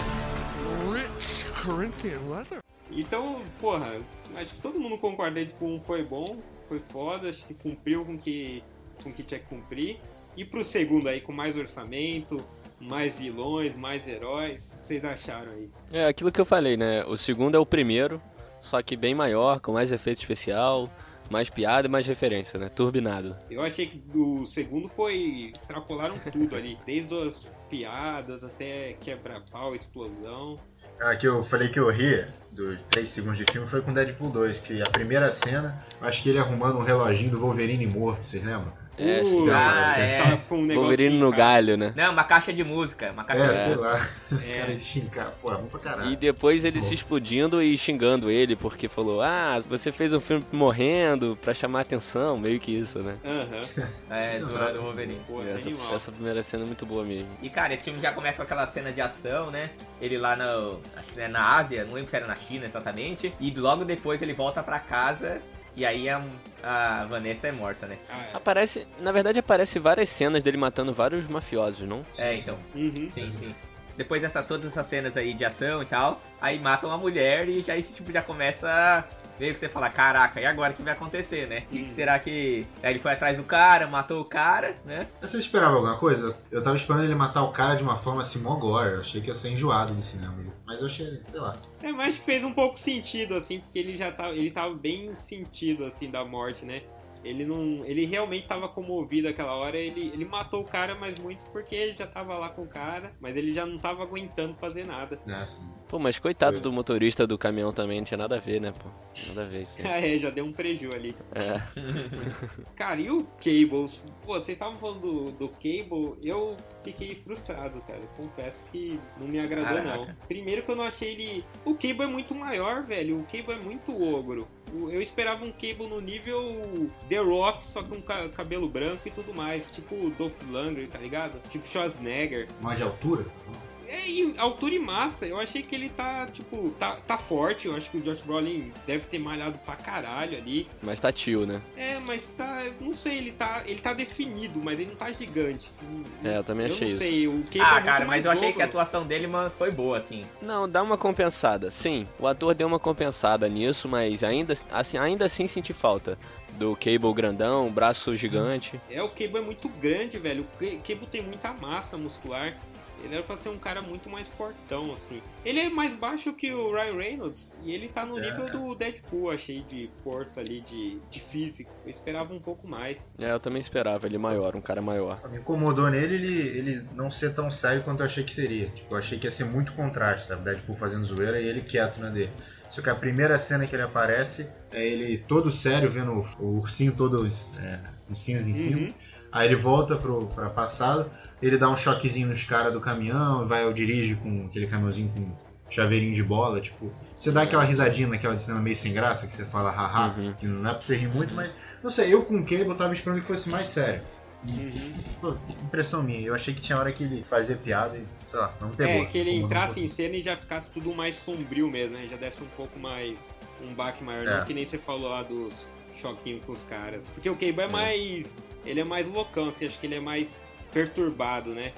Rich Corinthian leather. Então, porra, acho que todo mundo concorda que 1 foi bom, foi foda, acho que cumpriu com o que, com o que tinha que cumprir. E pro segundo aí, com mais orçamento, mais vilões, mais heróis, o que vocês acharam aí? É aquilo que eu falei, né? O segundo é o primeiro, só que bem maior, com mais efeito especial, mais piada e mais referência, né? Turbinado. Eu achei que o segundo foi. extrapolaram tudo ali, desde as piadas até quebra-pau, explosão. Ah, que eu falei que eu ri dos 3 segundos de filme foi com Deadpool 2, que a primeira cena, eu acho que ele arrumando um reloginho do Wolverine morto, vocês lembram? É, Uh, sim. Ah, é. tava com um Wolverine no galho, né? Não, uma caixa de música. Uma caixa É, de sei música. lá. É. Cara, xingar, pô, é bom pra caralho. E depois ele Bom. se explodindo e xingando ele, porque falou: Ah, você fez um filme morrendo pra chamar atenção, meio que isso, né? Aham. É, Isso zoando o Wolverine. Pô, é essa, animal. essa primeira cena é muito boa mesmo. E cara, esse filme já começa com aquela cena de ação, né? Ele lá no. Acho que é na Ásia, não lembro se era na China exatamente. E logo depois ele volta pra casa. E aí a, a Vanessa é morta, né? Ah, Aparece, na verdade, aparece várias cenas dele matando vários mafiosos, não? É, então. é. Uhum. Sim, sim. Depois dessa, todas essas cenas aí de ação e tal, aí matam a mulher e já esse tipo já começa meio que você fala, caraca, e agora o que vai acontecer, né? O que, será que. Aí ele foi atrás do cara, matou o cara, né? Mas Você esperava alguma coisa? Eu tava esperando ele matar o cara de uma forma assim, mó gore. Eu achei que ia ser enjoado do cinema. Mas eu achei, sei lá. É, mas acho que fez um pouco sentido, assim, porque ele já tava, ele tava bem sentido, assim, da morte, né? Ele não. Ele realmente tava comovido aquela hora. Ele, ele matou o cara, mas muito porque ele já tava lá com o cara, mas ele já não tava aguentando fazer nada. É, assim. Pô, mas coitado Foi. do motorista do caminhão também, não tinha nada a ver, né, pô? Nada a ver isso. Ah, é, já deu um preju ali. É. Cara, e o Cables? Pô, vocês estavam falando do, do Cable, eu fiquei frustrado, cara. Confesso que não me agradou, Caraca. não. Primeiro que eu não achei ele. O Cable é muito maior, velho. O Cable é muito ogro. Eu esperava um Cable no nível The Rock, só com ca- cabelo branco e tudo mais. Tipo o Dolph Lundgren, tá ligado? Tipo Schwarzenegger. Mais de altura? É, e altura e massa. Eu achei que ele tá, tipo, tá, tá forte. Eu acho que o Josh Brolin deve ter malhado pra caralho ali. Mas tá tio, né? É, mas tá. Não sei, ele tá. Ele tá definido, mas ele não tá gigante. É, eu também achei não isso. sei, o é Ah, cara, mas eu achei ogro. que a atuação dele, mano, foi boa, assim. Não, dá uma compensada. Sim, o ator deu uma compensada nisso, mas ainda assim, ainda assim senti falta do Cable grandão, braço gigante. É, o Cable é muito grande, velho. O Ca- Cable tem muita massa muscular. Ele era pra ser um cara muito mais fortão, assim. Ele é mais baixo que o Ryan Reynolds. E ele tá no É. nível do Deadpool, achei, de força ali, de, de físico. Eu esperava um pouco mais. É, eu também esperava ele maior, um cara maior. Me incomodou nele ele, ele não ser tão sério quanto eu achei que seria. Tipo, eu achei que ia ser muito contraste, sabe? Deadpool fazendo zoeira e ele quieto na dele. Só que a primeira cena que ele aparece é ele todo sério, vendo o, o ursinho todo é, os cinza em cima. Uhum. Aí ele volta pro, pra passado, ele dá um choquezinho nos caras do caminhão, vai, eu dirige com aquele caminhãozinho com chaveirinho de bola, tipo. Você dá aquela risadinha naquela de cinema meio sem graça, que você fala haha, Uhum. que não é pra você rir muito, mas. Não sei, eu com o Cable tava esperando que fosse mais sério. Uhum. Pô, impressão minha, eu achei que tinha hora que ele fazia piada e, sei lá, não pegou. É, que ele entrasse em cena e já ficasse tudo mais sombrio mesmo, né? Já desse um pouco mais. um baque maior, É. não que nem você falou lá dos choquinhos com os caras. Porque o Cable é, É. mais. ele é mais loucão, assim, acho que ele é mais perturbado, né?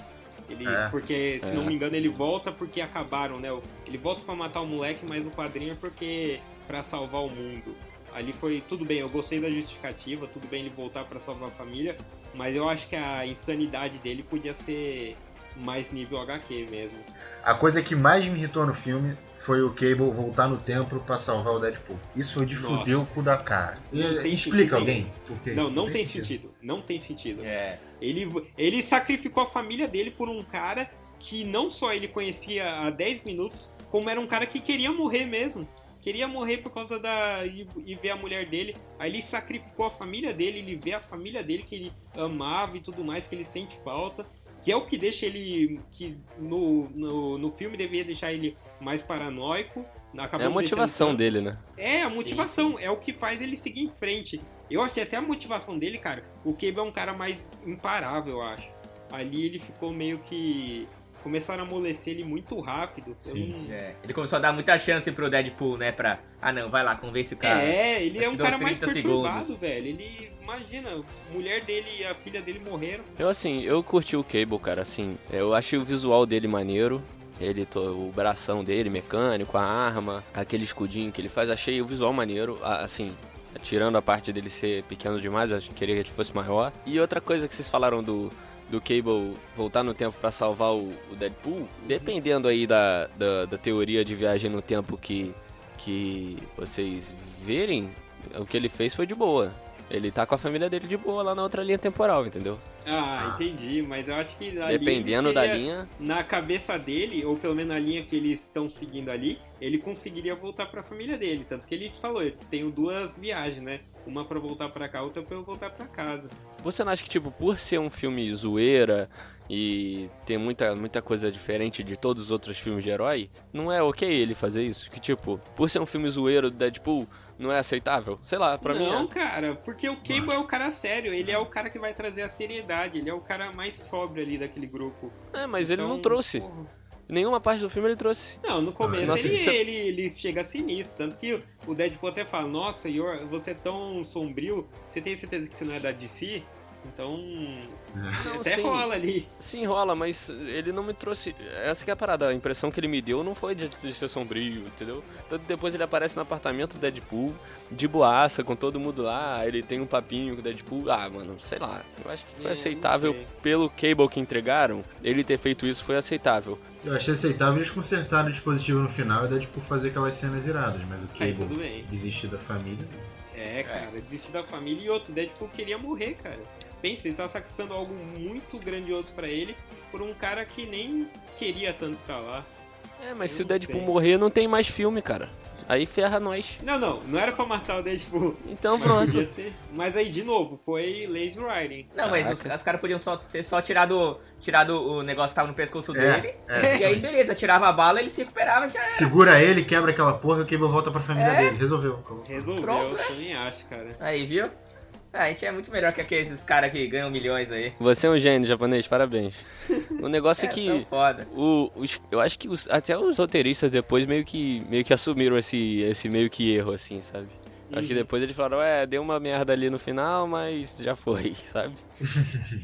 Ele, É. Porque, se É. não me engano, ele volta porque acabaram, né? Ele volta pra matar o moleque, mas no quadrinho é porque. pra salvar o mundo. Ali foi tudo bem, eu gostei da justificativa, tudo bem ele voltar pra salvar a família, mas eu acho que a insanidade dele podia ser mais nível HQ mesmo. A coisa que mais me irritou no filme foi o Cable voltar no templo pra salvar o Deadpool. Isso foi de Nossa. fuder o cu da cara. E- Não tem explica sentido alguém por que Não, não tem sentido. Não tem sentido. É. Ele, ele sacrificou a família dele por um cara que não só ele conhecia há 10 minutos, como era um cara que queria morrer mesmo. Queria morrer por causa da. E, e ver a mulher dele. Aí ele sacrificou a família dele, ele vê a família dele que ele amava e tudo mais, que ele sente falta. Que é o que deixa ele. Que no, no, no filme deveria deixar ele mais paranoico. É acabou a motivação deixando tanto. dele, né? É, a motivação. É o que faz ele seguir em frente. Eu achei até a motivação dele, cara. O Cable é um cara mais imparável, eu acho. Ali ele ficou meio que. Começaram a amolecer ele muito rápido. Eu Sim. não- É. Ele começou a dar muita chance pro Deadpool, né? Pra. Ah não, vai lá, convence o cara. É, ele é um cara mais 30 perturbado, segundos. velho. Ele. Imagina, a mulher dele e a filha dele morreram. Eu assim, eu curti o Cable, cara, assim, eu achei o visual dele maneiro. Ele, o bração dele, mecânico, a arma, aquele escudinho que ele faz, achei o visual maneiro, assim, tirando a parte dele ser pequeno demais, eu queria que ele fosse maior. E outra coisa que vocês falaram do, do Cable voltar no tempo pra salvar o, o Deadpool, dependendo aí da, da, da teoria de viagem no tempo que, que vocês verem, o que ele fez foi de boa. Ele tá com a família dele de boa lá na outra linha temporal, entendeu? Ah, Ah. entendi, mas eu acho que Dependendo ele da linha. na cabeça dele, ou pelo menos na linha que eles estão seguindo ali, ele conseguiria voltar pra família dele. Tanto que ele falou, eu tenho duas viagens, né? Uma pra voltar pra cá, outra pra eu voltar pra casa. Você não acha que, tipo, por ser um filme zoeira e ter muita, muita coisa diferente de todos os outros filmes de herói, não é ok ele fazer isso? Que, tipo, por ser um filme zoeiro do Deadpool, não é aceitável? Sei lá, pra não, mim cara, porque o Cable é o cara sério, ele é o cara que vai trazer a seriedade, ele é o cara mais sóbrio ali daquele grupo. é. É, mas ele Então, não trouxe. porra. Nenhuma parte do filme ele trouxe. Não, no começo Nossa, ele, isso é- ele, ele chega sinistro, tanto que o Deadpool até fala, nossa, Yor, você é tão sombrio, você tem certeza que você não é da DC? Então, Não, até sim. rola ali. Sim, rola, mas ele não me trouxe. Essa que é a parada. A impressão que ele me deu não foi de, de ser sombrio, entendeu? Tanto que depois ele aparece no apartamento do Deadpool, de boaça, com todo mundo lá. Ele tem um papinho com o Deadpool. Ah, mano, sei lá. Eu acho que foi É, aceitável pelo cable que entregaram. Ele ter feito isso foi aceitável. Eu achei aceitável eles consertarem o dispositivo no final e tipo, fazer aquelas cenas iradas, mas o Aí Cable bem. desistir da família. É, cara, desistir da família e outro, Deadpool queria morrer, cara. Pensa, ele tava sacrificando algo muito grandioso pra ele por um cara que nem queria tanto estar lá. É, mas Eu se o Deadpool sei. morrer, não tem mais filme, cara. Aí ferra nós. Não, não, não era pra matar o Deadpool. Então Mas, pronto. ter. mas aí, de novo, foi lazy writing. Não, mas os, os caras podiam só ter só tirado, tirado o negócio que tava no pescoço É, dele. é. E aí, beleza, tirava a bala, ele se recuperava já era. Segura ele, quebra aquela porra e o Cable volta pra família É? dele. Resolveu. Resolveu, Pronto, eu né? também acho, cara. Aí, viu? Ah, a gente é muito melhor que aqueles caras que ganham milhões aí. Você é um gênio japonês, parabéns. O negócio é, É, que. foda. O, os- eu acho que os- até os roteiristas depois meio que, meio que assumiram esse, esse meio que erro, assim, sabe? Acho que Uhum. depois eles falaram, é, deu uma merda ali no final, mas já foi, sabe?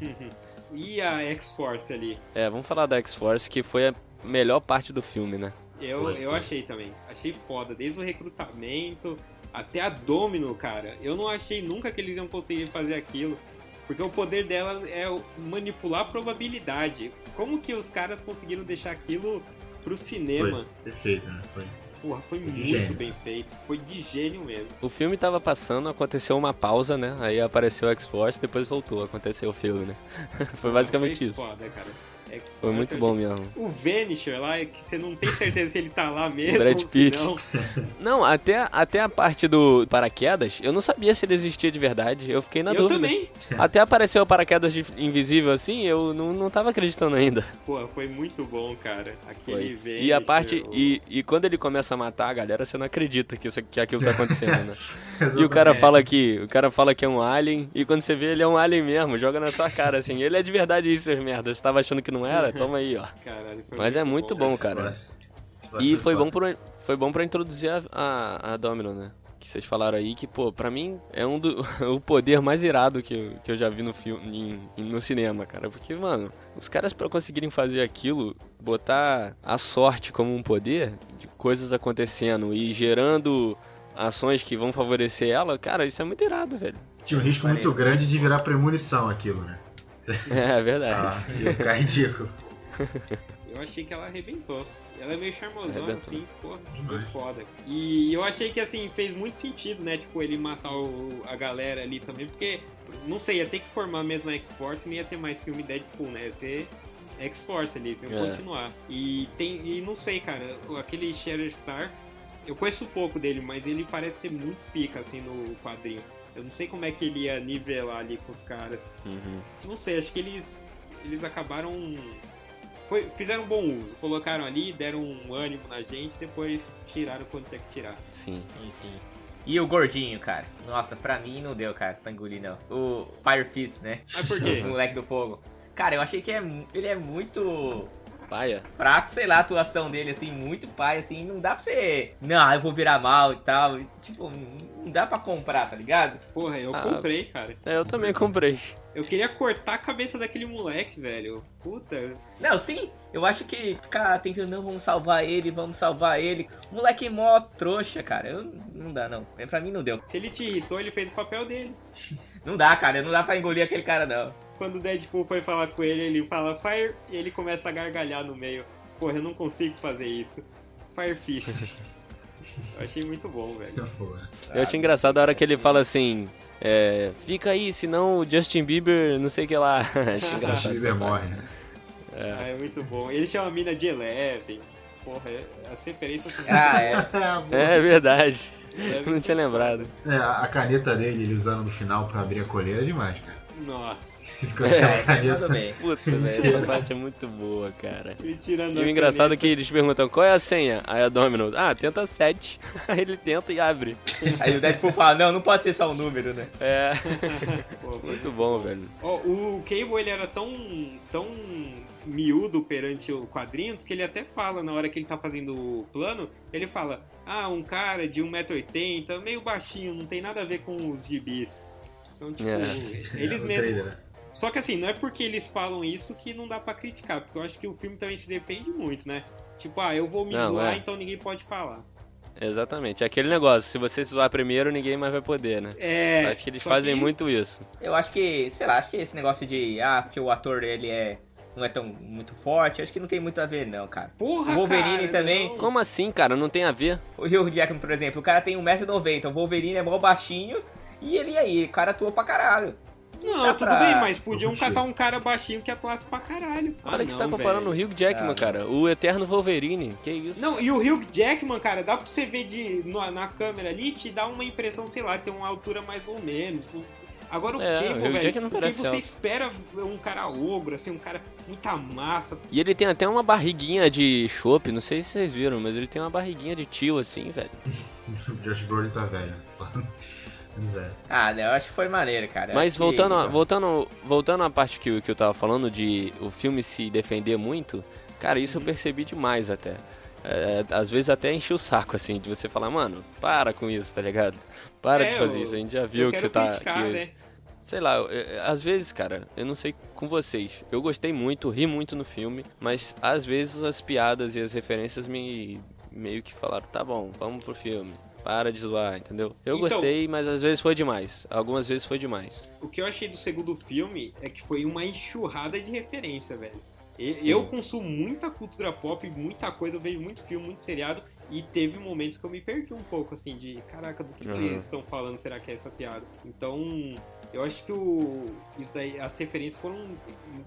E a X-Force ali? É, vamos falar da X-Force, que foi a melhor parte do filme, né? Eu, Foi, eu foi. achei também. Achei foda. Desde o recrutamento até a Domino, cara. Eu não achei nunca que eles iam conseguir fazer aquilo. Porque o poder dela é o- manipular a probabilidade. Como que os caras conseguiram deixar aquilo pro cinema? Foi. Perfeito, né? Foi. Porra, foi de muito gênio. bem feito. Foi de gênio mesmo. O filme tava passando, aconteceu uma pausa, né? Aí apareceu a X-Force, depois voltou, aconteceu o filme, né? foi basicamente foi isso. Foda, cara. Foi muito eu bom mesmo. O Vanisher lá, é que você não tem certeza se ele tá lá mesmo Brad ou se Pitt. não. Não, até, até a parte do paraquedas, eu não sabia se ele existia de verdade. Eu fiquei na eu dúvida. também. Até apareceu o paraquedas de- invisível assim, eu não, não tava acreditando ainda. Pô, foi muito bom, cara. Aquele Foi. Vanisher. E a parte. E, e quando ele começa a matar a galera, você não acredita que, isso, que aquilo tá acontecendo, né? E o cara fala que. O cara fala que é um alien, e quando você vê, ele é um alien mesmo, joga na sua cara assim. Ele é de verdade isso, seus merda. Você tava achando que não era? Toma aí, ó. Caralho, foi Mas é muito bom, cara. X-Force. X-Force E foi foda. bom, pro, foi bom pra introduzir a, a, a Domino, né? Que vocês falaram aí que, pô, pra mim é um do o poder mais irado que, eu- que eu já vi no filme em- no cinema, cara. Porque, mano, os caras pra conseguirem fazer aquilo, botar a sorte como um poder de coisas acontecendo e gerando ações que vão favorecer ela, cara, isso é muito irado, velho. Tinha um risco muito grande de virar premonição aquilo, né? É verdade. Ah, ia ficar ridículo. Eu achei que ela arrebentou. Ela é meio charmosona, assim, pô, Demais. muito foda. E eu achei que, assim, fez muito sentido, né? Tipo, ele matar o- a galera ali também, porque, não sei, ia ter que formar mesmo a X-Force e não ia ter mais filme Deadpool, né? Ia ser X-Force ali, tem que É. continuar. E tem, e não sei, cara, aquele Shatterstar, eu conheço pouco dele, mas ele parece ser muito pica, assim, no quadrinho. Eu não sei como é que ele ia nivelar ali com os caras. Uhum. Não sei, acho que eles eles acabaram foi, fizeram um bom uso, colocaram ali, deram um ânimo na gente, depois tiraram quando tinha que tirar. Sim. Sim, sim. E o gordinho, cara? Nossa, pra mim não deu, cara, pra engolir não. O Fire Fist, né? Mas por O quê? moleque do fogo. Cara, eu achei que é, ele é muito Paia? fraco, sei lá, a atuação dele, assim, muito pai, assim, não dá pra você. Não, eu vou virar mal e tal. Tipo, não dá pra comprar, tá ligado? Porra, eu Ah. comprei, cara. É, eu também comprei. Eu queria cortar a cabeça daquele moleque, velho. Puta. Não, sim, eu acho que ficar tentando, não, vamos salvar ele, vamos salvar ele. Moleque mó trouxa, cara. Eu, não dá, não. Pra mim não deu. Se ele te irritou, ele fez o papel dele. Não dá, cara. Não dá pra engolir aquele cara, não. Quando o Deadpool foi falar com ele, ele fala Fire e ele começa a gargalhar no meio. Porra, eu não consigo fazer isso. Fire Fist. eu achei muito bom, velho. Eu achei engraçado a hora que ele fala assim. É, fica aí, senão o Justin Bieber, não sei o que lá. achei Justin. Bieber morre, né? Ah, é muito bom. Ele chama a mina de Eleven. Porra, é- as referências Ah, é. É verdade. Eleven Não tinha lembrado. É, a a caneta dele, ele usando no final pra abrir a colheira é demais, cara. Nossa. É, caneta. bem. Puta, velho, essa parte é muito boa, cara. Ele tirando E o engraçado é que eles perguntam qual é a senha? Aí a Domino, ah, tenta 7. Aí ele tenta e abre. Aí o Deadpool fala, não, não pode ser só um número, né? É, Pô, muito bom, velho. Ó, o Cable ele era tão, tão miúdo perante o quadrinhos que ele até fala na hora que ele tá fazendo o plano, ele fala, ah, um cara de 1,80m, meio baixinho, não tem nada a ver com os gibis. Então, tipo, É. eles no mesmos. né? Só que assim, não é porque eles falam isso que não dá pra criticar, porque eu acho que o filme também se defende muito, né? Tipo, ah, eu vou me Não, zoar, é. então ninguém pode falar. Exatamente. É aquele negócio, se você se zoar primeiro, ninguém mais vai poder, né? É. Acho que eles fazem muito isso. Eu acho que, sei lá, acho que esse negócio de, ah, porque o ator, ele é... Não é tão muito forte, acho que não tem muito a ver, não, cara. Porra, O Wolverine cara, também. não. Como assim, cara? Não tem a ver? O Hugh Jackman, por exemplo, o cara tem 1,90m, o Wolverine é mó baixinho, e ele aí, o cara atua pra caralho. Não, Dá tudo pra- bem, mas podiam catar um cara baixinho que atuasse pra caralho. Olha Ah, que você não, tá comparando velho. o Hugh Jackman, Ah, cara. O eterno Wolverine. Que isso? Não, e o Hugh Jackman, cara, dá pra você ver de, na, na câmera ali, te dá uma impressão, sei lá, tem uma altura mais ou menos. Agora o É, o Cable, Hugh velho, Jackman o que parece você alto. espera um cara ogro, assim, um cara muita massa. E ele tem até uma barriguinha de chopp, não sei se vocês viram, mas ele tem uma barriguinha de tio assim, velho. O Josh Brolin tá velho. Velho. Ah, não, eu acho que foi maneiro, cara. Mas Acho que- voltando, a, voltando, voltando à parte que, eu- que eu tava falando de o filme se defender muito, cara, isso eu percebi demais até. É, às vezes até enche o saco, assim, de você falar, mano, para com isso, tá ligado? Para É, de fazer eu- isso, a gente já viu que você tá. criticar, que- né? Sei lá, eu- às vezes, cara, eu não sei com vocês. Eu gostei muito, ri muito no filme, mas às vezes as piadas e as referências me meio que falaram, tá bom, vamos pro filme. Para de zoar, entendeu? Eu Então- gostei, mas às vezes foi demais. Algumas vezes foi demais. O que eu achei do segundo filme é que foi uma enxurrada de referência, velho. Sim. Eu consumo muita cultura pop, muita coisa, eu vejo muito filme, muito seriado, e teve momentos que eu me perdi um pouco, assim, de caraca, do que, que Uhum. eles estão falando, será que é essa piada? Então, eu acho que o. Isso aí, as referências foram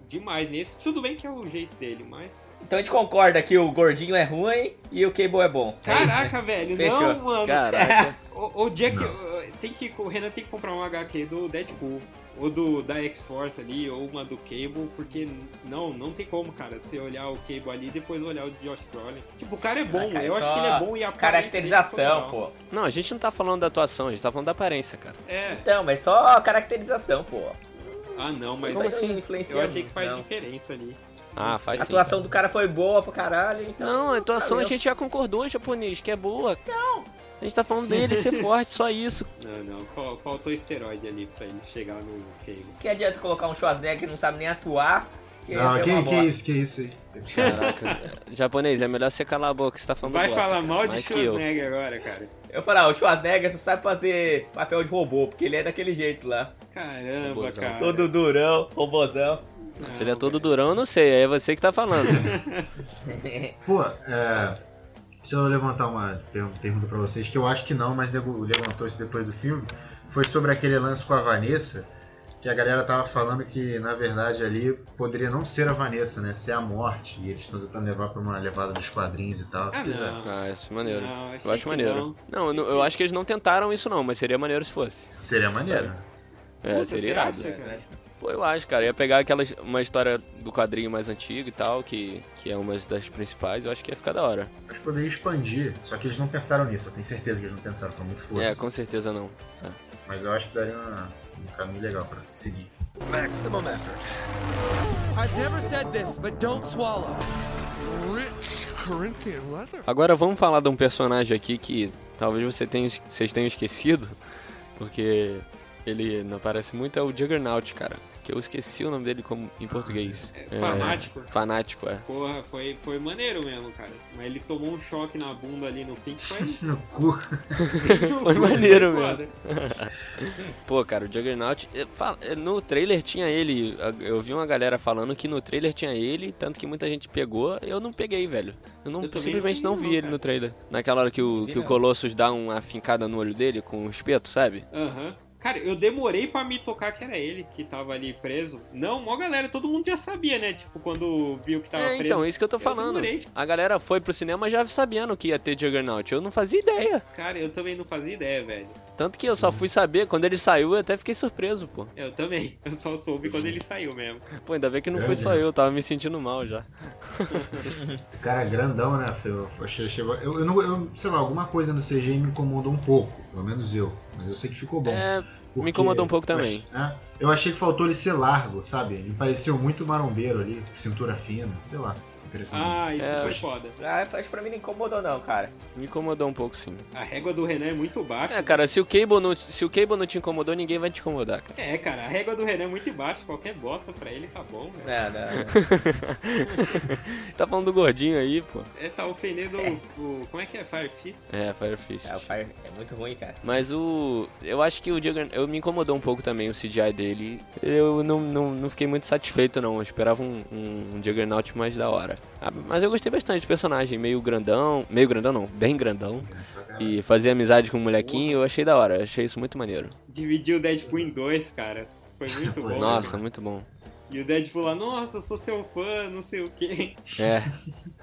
demais nesse. Tudo bem que é o jeito dele, mas. Então a gente concorda que o gordinho é ruim e o Cable é bom. Caraca, velho, Fechou. não, mano. Caraca. O, o Jack, tem que, o Renan tem que comprar um HQ do Deadpool. Ou do, da X-Force ali, ou uma do Cable, porque não, não tem como, cara, você olhar o Cable ali e depois olhar o Josh Brolin. Tipo, o cara é bom, Ah, cara, eu é acho que ele é bom e a Caracterização, pô. Não, a gente não tá falando da atuação, a gente tá falando da aparência, cara. É. Então, mas só caracterização, pô. Ah, não, mas Como assim? eu influencia achei que faz não. diferença ali. Ah, faz A sim. atuação do cara foi boa pra caralho, então. Não, a atuação a gente já concordou, japonês, que é boa. Não. A gente tá falando dele ser forte, só isso. Não, não, fal- faltou esteroide ali pra ele chegar no Cable. Que adianta colocar um Schwarzenegger que não sabe nem atuar? Que Não, é que, que isso, que isso aí. Caraca. japonês, é melhor você calar a boca, você tá falando Vai bosta, falar cara, mal de. Schwarzenegger agora, cara. Eu falei, ah, o Schwarzenegger só sabe fazer papel de robô, porque ele é daquele jeito lá. Caramba, Robozão. cara. Todo durão, robozão. Se ele é todo durão, eu não sei, aí é você que tá falando. Pô, é, se eu levantar uma per- pergunta pra vocês, que eu acho que não, mas levantou isso depois do filme, foi sobre aquele lance com a Vanessa, que a galera tava falando que, na verdade, ali poderia não ser a Vanessa, né? Ser a morte. E eles estão tentando levar pra uma levada dos quadrinhos e tal. Ah, não. ah, isso é maneiro. Não, eu acho que maneiro. não. Não, eu, acho que eles não tentaram isso não, mas seria maneiro se fosse. Seria maneiro. É, Puta, seria irado. acha, cara? Eu acho, cara. Ia pegar aquela, uma história do quadrinho mais antigo e tal, que, que é uma das principais, eu acho que ia ficar da hora. Acho que poderia expandir, só que eles não pensaram nisso. Eu tenho certeza que eles não pensaram, foi muito foda. É, com certeza não. Mas eu acho que daria uma- um caminho legal pra seguir. Maximum effort. I've never said this, but don't swallow. Rich Corinthian leather. Agora vamos falar de um personagem aqui que talvez você tenha, vocês tenham esquecido, porque ele não aparece muito, é o Juggernaut, cara. Que eu esqueci o nome dele como, em português. É, fanático. Fanático, é. Porra, foi, foi maneiro mesmo, cara. Mas ele tomou um choque na bunda ali no fim que foi. No cu. Foi maneiro Foi mesmo. foda. Pô, cara, o Juggernaut. No trailer tinha ele. Eu vi uma galera falando que no trailer tinha ele, tanto que muita gente pegou. Eu não peguei, velho. Eu, não, Eu simplesmente não vi, não, ele cara. no trailer. Naquela hora que o, que o. Colossus dá uma fincada no olho dele com um espeto, sabe? Aham. Cara, eu demorei pra me tocar que era ele que tava ali preso. Não, mó galera, todo mundo já sabia, né? Tipo, quando viu que tava É, preso. então, isso que eu tô falando. demorei. A galera foi pro cinema já sabendo que ia ter Juggernaut. Eu não fazia ideia. Cara, eu também não fazia ideia, velho. Tanto que eu só fui saber quando ele saiu, eu até fiquei surpreso, pô. Eu também. Eu só soube quando ele saiu mesmo. Pô, ainda bem que não É, foi só eu, tava me sentindo mal já. O cara é grandão, né, Fê? Eu, achei, eu, eu não, eu, sei lá, alguma coisa no CGI me incomodou um pouco, pelo menos eu. Mas eu sei que ficou bom. É, me incomodou um pouco eu também. ach- é, eu achei que faltou ele ser largo, sabe? Ele pareceu muito marombeiro ali, cintura fina, sei lá. Ah, isso É, foi foda. Ah, acho que pra mim não incomodou não, cara. Me incomodou um pouco, sim. A régua do Renan é muito baixa. É, cara, se o Cable não, se o Cable não te incomodou, ninguém vai te incomodar, cara. É, cara, a régua do Renan é muito baixa. Qualquer bosta pra ele tá bom, velho. Não, não. tá falando do gordinho aí, pô. É, tá ofendendo o, o- Como é que é? Fire Fist? É, Firefish. É, o Fire é muito ruim, cara. Mas o. Eu acho que o Juggernaut. Eu me incomodou um pouco também o CGI dele. Eu não, não, não fiquei muito satisfeito, não. Eu esperava um, um, um Juggernaut mais da hora. Ah, mas eu gostei bastante do personagem. Meio grandão. Meio grandão, não. Bem grandão. E fazer amizade com o molequinho, eu achei da hora. Achei isso muito maneiro. Dividiu o Deadpool em dois, cara. Foi muito bom. Nossa, muito bom. E o Deadpool lá, nossa, eu sou seu fã, não sei o quê. É.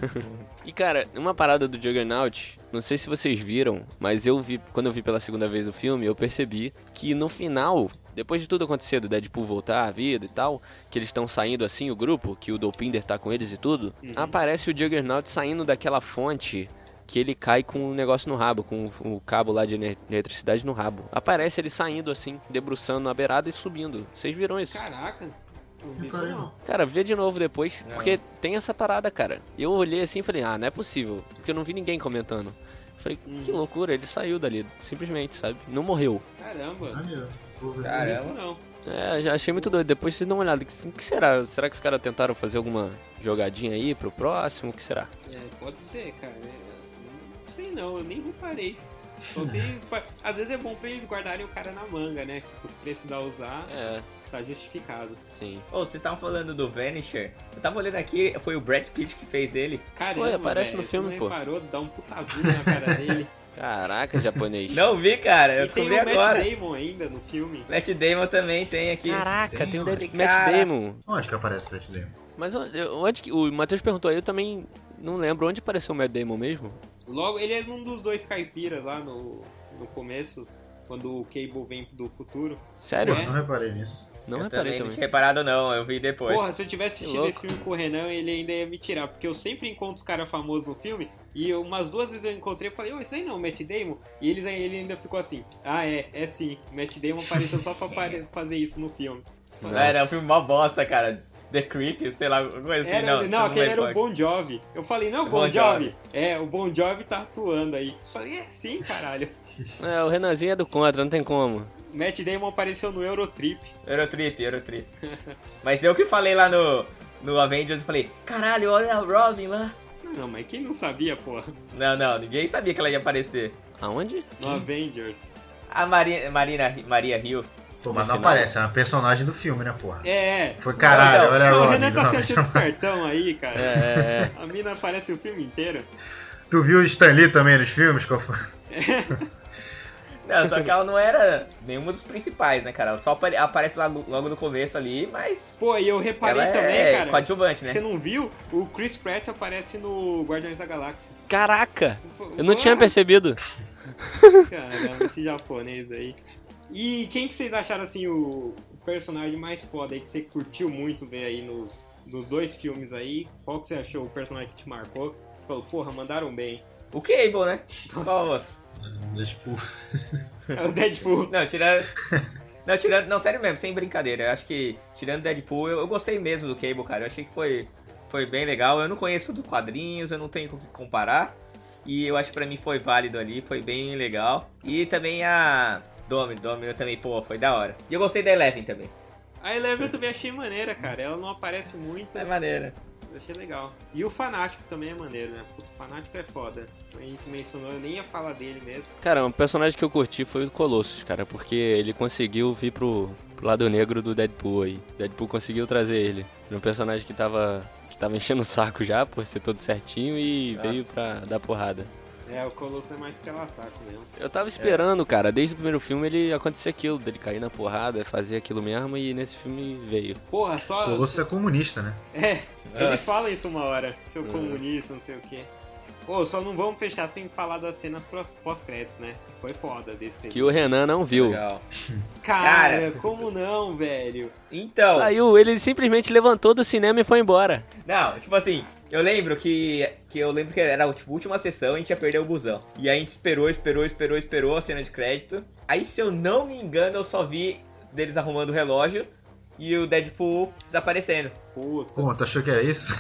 e cara, uma parada do Juggernaut, não sei se vocês viram, mas eu vi, quando eu vi pela segunda vez o filme, eu percebi que no final, depois de tudo acontecer, do Deadpool voltar à vida e tal, que eles estão saindo assim, o grupo, que o Dopinder tá com eles e tudo, Uhum. aparece o Juggernaut saindo daquela fonte que ele cai com um negócio no rabo, com o cabo lá de eletricidade no rabo. Aparece ele saindo assim, debruçando na beirada e subindo. Vocês viram isso? Caraca. Cara, vê de novo depois, Não. porque tem essa parada, cara. Eu olhei assim e falei, ah, não é possível, porque eu não vi ninguém comentando. Falei, que loucura, ele saiu dali, simplesmente, sabe? Não morreu. Caramba. Maneiro. Cara, Não vi isso não. É, já achei muito doido. Depois vocês dão uma olhada. O que será? Será que os caras tentaram fazer alguma jogadinha aí pro próximo? O que será? É, pode ser, cara. É, Não sei não, eu nem reparei. Tem- Às vezes é bom pra eles guardarem o cara na manga, né? Tipo, se precisar usar, É, tá justificado. sim. Ô, vocês estavam falando do Vanisher. Eu tava olhando aqui, foi o Brad Pitt que fez ele. Caramba, Pô, aparece velho, no filme, você pô. reparou, dá um puta azul na cara dele. Caraca, japonês. Não vi, cara, eu tem o descobri Matt agora. Damon ainda no filme. Matt Damon também tem aqui. Caraca, tem o Tem, Matt cara. Damon. Onde que aparece o Matt Damon? Mas onde, onde que. O Matheus perguntou aí, eu também não lembro onde apareceu o Matt Damon mesmo. Logo, ele é um dos dois caipiras lá no, no começo, quando o Cable vem do futuro. Sério? É. Não reparei nisso. Não eu reparei também não tinha reparado não, eu vi depois. Porra, se eu tivesse assistido esse filme com o Renan, ele ainda ia me tirar, porque eu sempre encontro os caras famosos no filme, e umas duas vezes eu encontrei e falei, ô, isso aí não, Matt Damon? E eles, ele ainda ficou assim, ah, é, é sim, Matt Damon apareceu só pra fazer isso no filme. Não, era um filme mó bosta, cara. The Creep, sei lá, coisa assim. Era, não, não, aquele era o. Bon Jovi. Eu falei, não, O Bon, Bon Jovi. Jovi. É, o Bon Jovi tá atuando aí. Eu falei, é, sim, caralho. É, o Renanzinho é do contra, não tem como. Matt Damon apareceu no Eurotrip. Eurotrip, Eurotrip. Mas eu que falei lá no, no Avengers, eu falei, caralho, olha a Robin lá. Não, mas quem não sabia, porra? Não, não, ninguém sabia que ela ia aparecer. Aonde? No Avengers. A Marina, Marina, Maria Hill. Mas não final. aparece, é uma personagem do filme, né, porra? É. Foi caralho, Não, olha Não, o Robin. Renan tá se achando espertão aí, cara. É, é, A mina aparece o filme inteiro. Tu viu o Stan Lee também nos filmes? Qual foi? Não, só que ela não era nenhuma dos principais, né, cara? Ela só apare- aparece lá logo no começo ali, mas. Pô, e eu reparei ela também, é cara. coadjuvante, né? Você não viu? O Chris Pratt aparece no Guardiões da Galáxia. é. Caraca! Eu não tinha percebido. Caramba, esse japonês aí. E quem que vocês acharam, assim, o o personagem mais foda aí que você curtiu muito ver aí nos, nos dois filmes aí? Qual que você achou o personagem que te marcou? Você falou, porra, mandaram bem. O Cable, né? Qual outro? Tipo, É o Deadpool. Não, tirando. Não, tirando. Não, sério mesmo, sem brincadeira. Eu acho que, tirando Deadpool, eu, eu gostei mesmo do Cable, cara. Eu achei que foi, foi bem legal. Eu não conheço dos quadrinhos, eu não tenho com o que comparar. E eu acho que pra mim foi válido ali, foi bem legal. E também a. Domino, Domino também, pô, foi da hora. E eu gostei da Eleven também. A Eleven eu também achei maneira, cara. Ela não aparece muito. É maneira. Eu achei legal. E o Fanático também é maneiro, né? Puta, o Fanático é foda. A gente mencionou, eu nem ia falar dele mesmo. Cara, um personagem que eu curti foi o Colossus, cara, porque ele conseguiu vir pro, pro lado negro do Deadpool aí. Deadpool conseguiu trazer ele. Era um personagem que tava, que tava enchendo o saco já, por ser todo certinho, e Nossa. veio pra dar porrada. É, o Colosso é mais pela saco mesmo. Eu tava esperando, cara, desde o primeiro filme ele acontecer aquilo, dele cair na porrada, fazer aquilo mesmo, e nesse filme veio. Porra, só. Colosso é comunista, né? É, eles falam isso uma hora. Seu Uhum. comunista, não sei o quê. Pô, só não vamos fechar sem falar das cenas pós- pós-créditos, né? Foi foda desse Que o Renan não viu. Legal. Cara, Cara. como não, velho? Então. Saiu, ele simplesmente levantou do cinema e foi embora. Não, tipo assim, eu lembro que. que eu lembro que era tipo, a última sessão, a gente ia perder o busão. E aí a gente esperou, esperou, esperou, esperou a cena de crédito. Aí, se eu não me engano, eu só vi deles arrumando o relógio e o Deadpool desaparecendo. Puta. Pô, tu achou que era isso?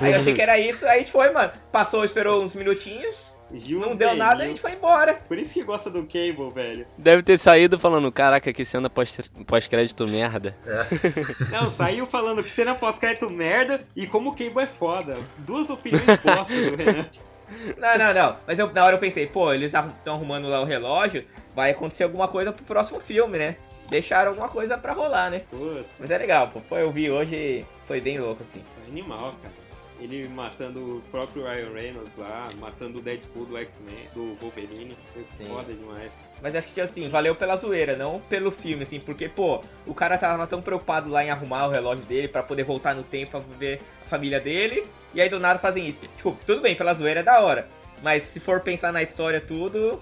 Aí eu achei que era isso, aí a gente foi, mano. Passou, esperou uns minutinhos, Gil não deu nada, a gente foi embora. Por isso que gosta do Cable, velho. Deve ter saído falando, caraca, que cena pós- pós-crédito merda. Não, saiu falando que cena pós-crédito merda e como o Cable é foda. Duas opiniões bosta do Renan. Não, não, não. Mas eu, na hora eu pensei, pô, eles estão arrumando lá o relógio, vai acontecer alguma coisa pro próximo filme, né? Deixaram alguma coisa pra rolar, né? Puta, Mas é legal, pô. Foi, eu vi hoje, foi bem louco, assim. animal, cara. Ele matando o próprio Ryan Reynolds lá, matando o Deadpool do X-Men, do Wolverine. Foi Sim. foda demais. Mas acho que, assim, valeu pela zoeira, não pelo filme, assim, porque, pô, o cara tava tão preocupado lá em arrumar o relógio dele pra poder voltar no tempo pra ver a família dele, e aí do nada fazem isso. Tipo, tudo bem, pela zoeira é da hora, mas se for pensar na história tudo,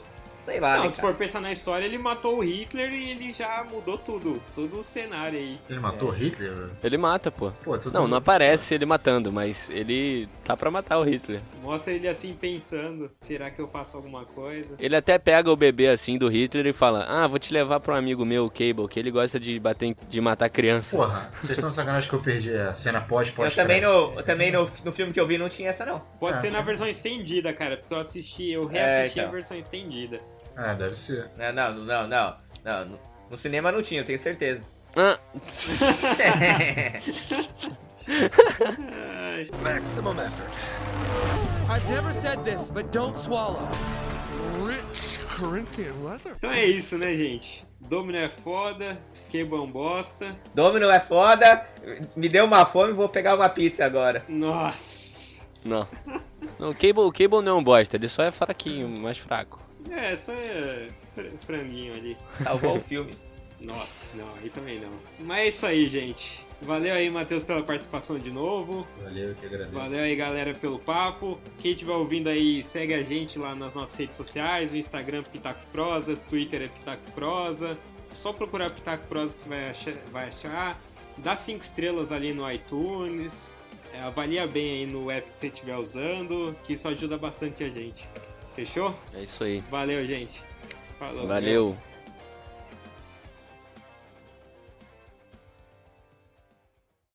sei lá, Não, né, se cara? for pensar na história, ele matou o Hitler e ele já mudou tudo. Todo o cenário aí. Ele matou Hitler? Ele mata, pô. Pô, Não, não aparece ele matando, mas ele tá pra matar o Hitler. Mostra ele assim pensando, será que eu faço alguma coisa? Ele até pega o bebê assim do Hitler e fala: Ah, vou te levar pra um amigo meu, o Cable, que ele gosta de bater, em- de matar criança. Porra, vocês estão sacanagem que eu perdi a cena pós Eu pós também, no, eu também no, no filme que eu vi não tinha essa, não. Pode Ah, ser na versão estendida, cara, porque eu assisti, eu reassisti É, então. a versão estendida. Ah, deve ser. Não, não, não, não. não no, no cinema não tinha, eu tenho certeza. Ah, Maximum effort. I've never said this, but don't swallow. Rich Corinthian leather. Então é isso, né, gente? Domino é foda, um bosta. Domino é foda, me deu uma fome, vou pegar uma pizza agora. Nossa. não. Não, o Cable, o Cable não é um bosta, ele só é fraquinho, mais fraco. É, só é fr- franguinho ali. Salvou o filme. Nossa, não, aí também não. Mas é isso aí, gente. Valeu aí, Matheus, pela participação de novo. Valeu, que agradeço. Valeu aí, galera, pelo papo. Quem estiver ouvindo aí, segue a gente lá nas nossas redes sociais, o Instagram Pitaco Prosa, Twitter é Pitaco Prosa. Só procurar Pitaco Prosa que você vai achar. Vai achar. Dá cinco estrelas ali no iTunes. É, avalia bem aí no app que você estiver usando, que isso ajuda bastante a gente. Fechou? É isso aí. Valeu, gente. Falou. Valeu.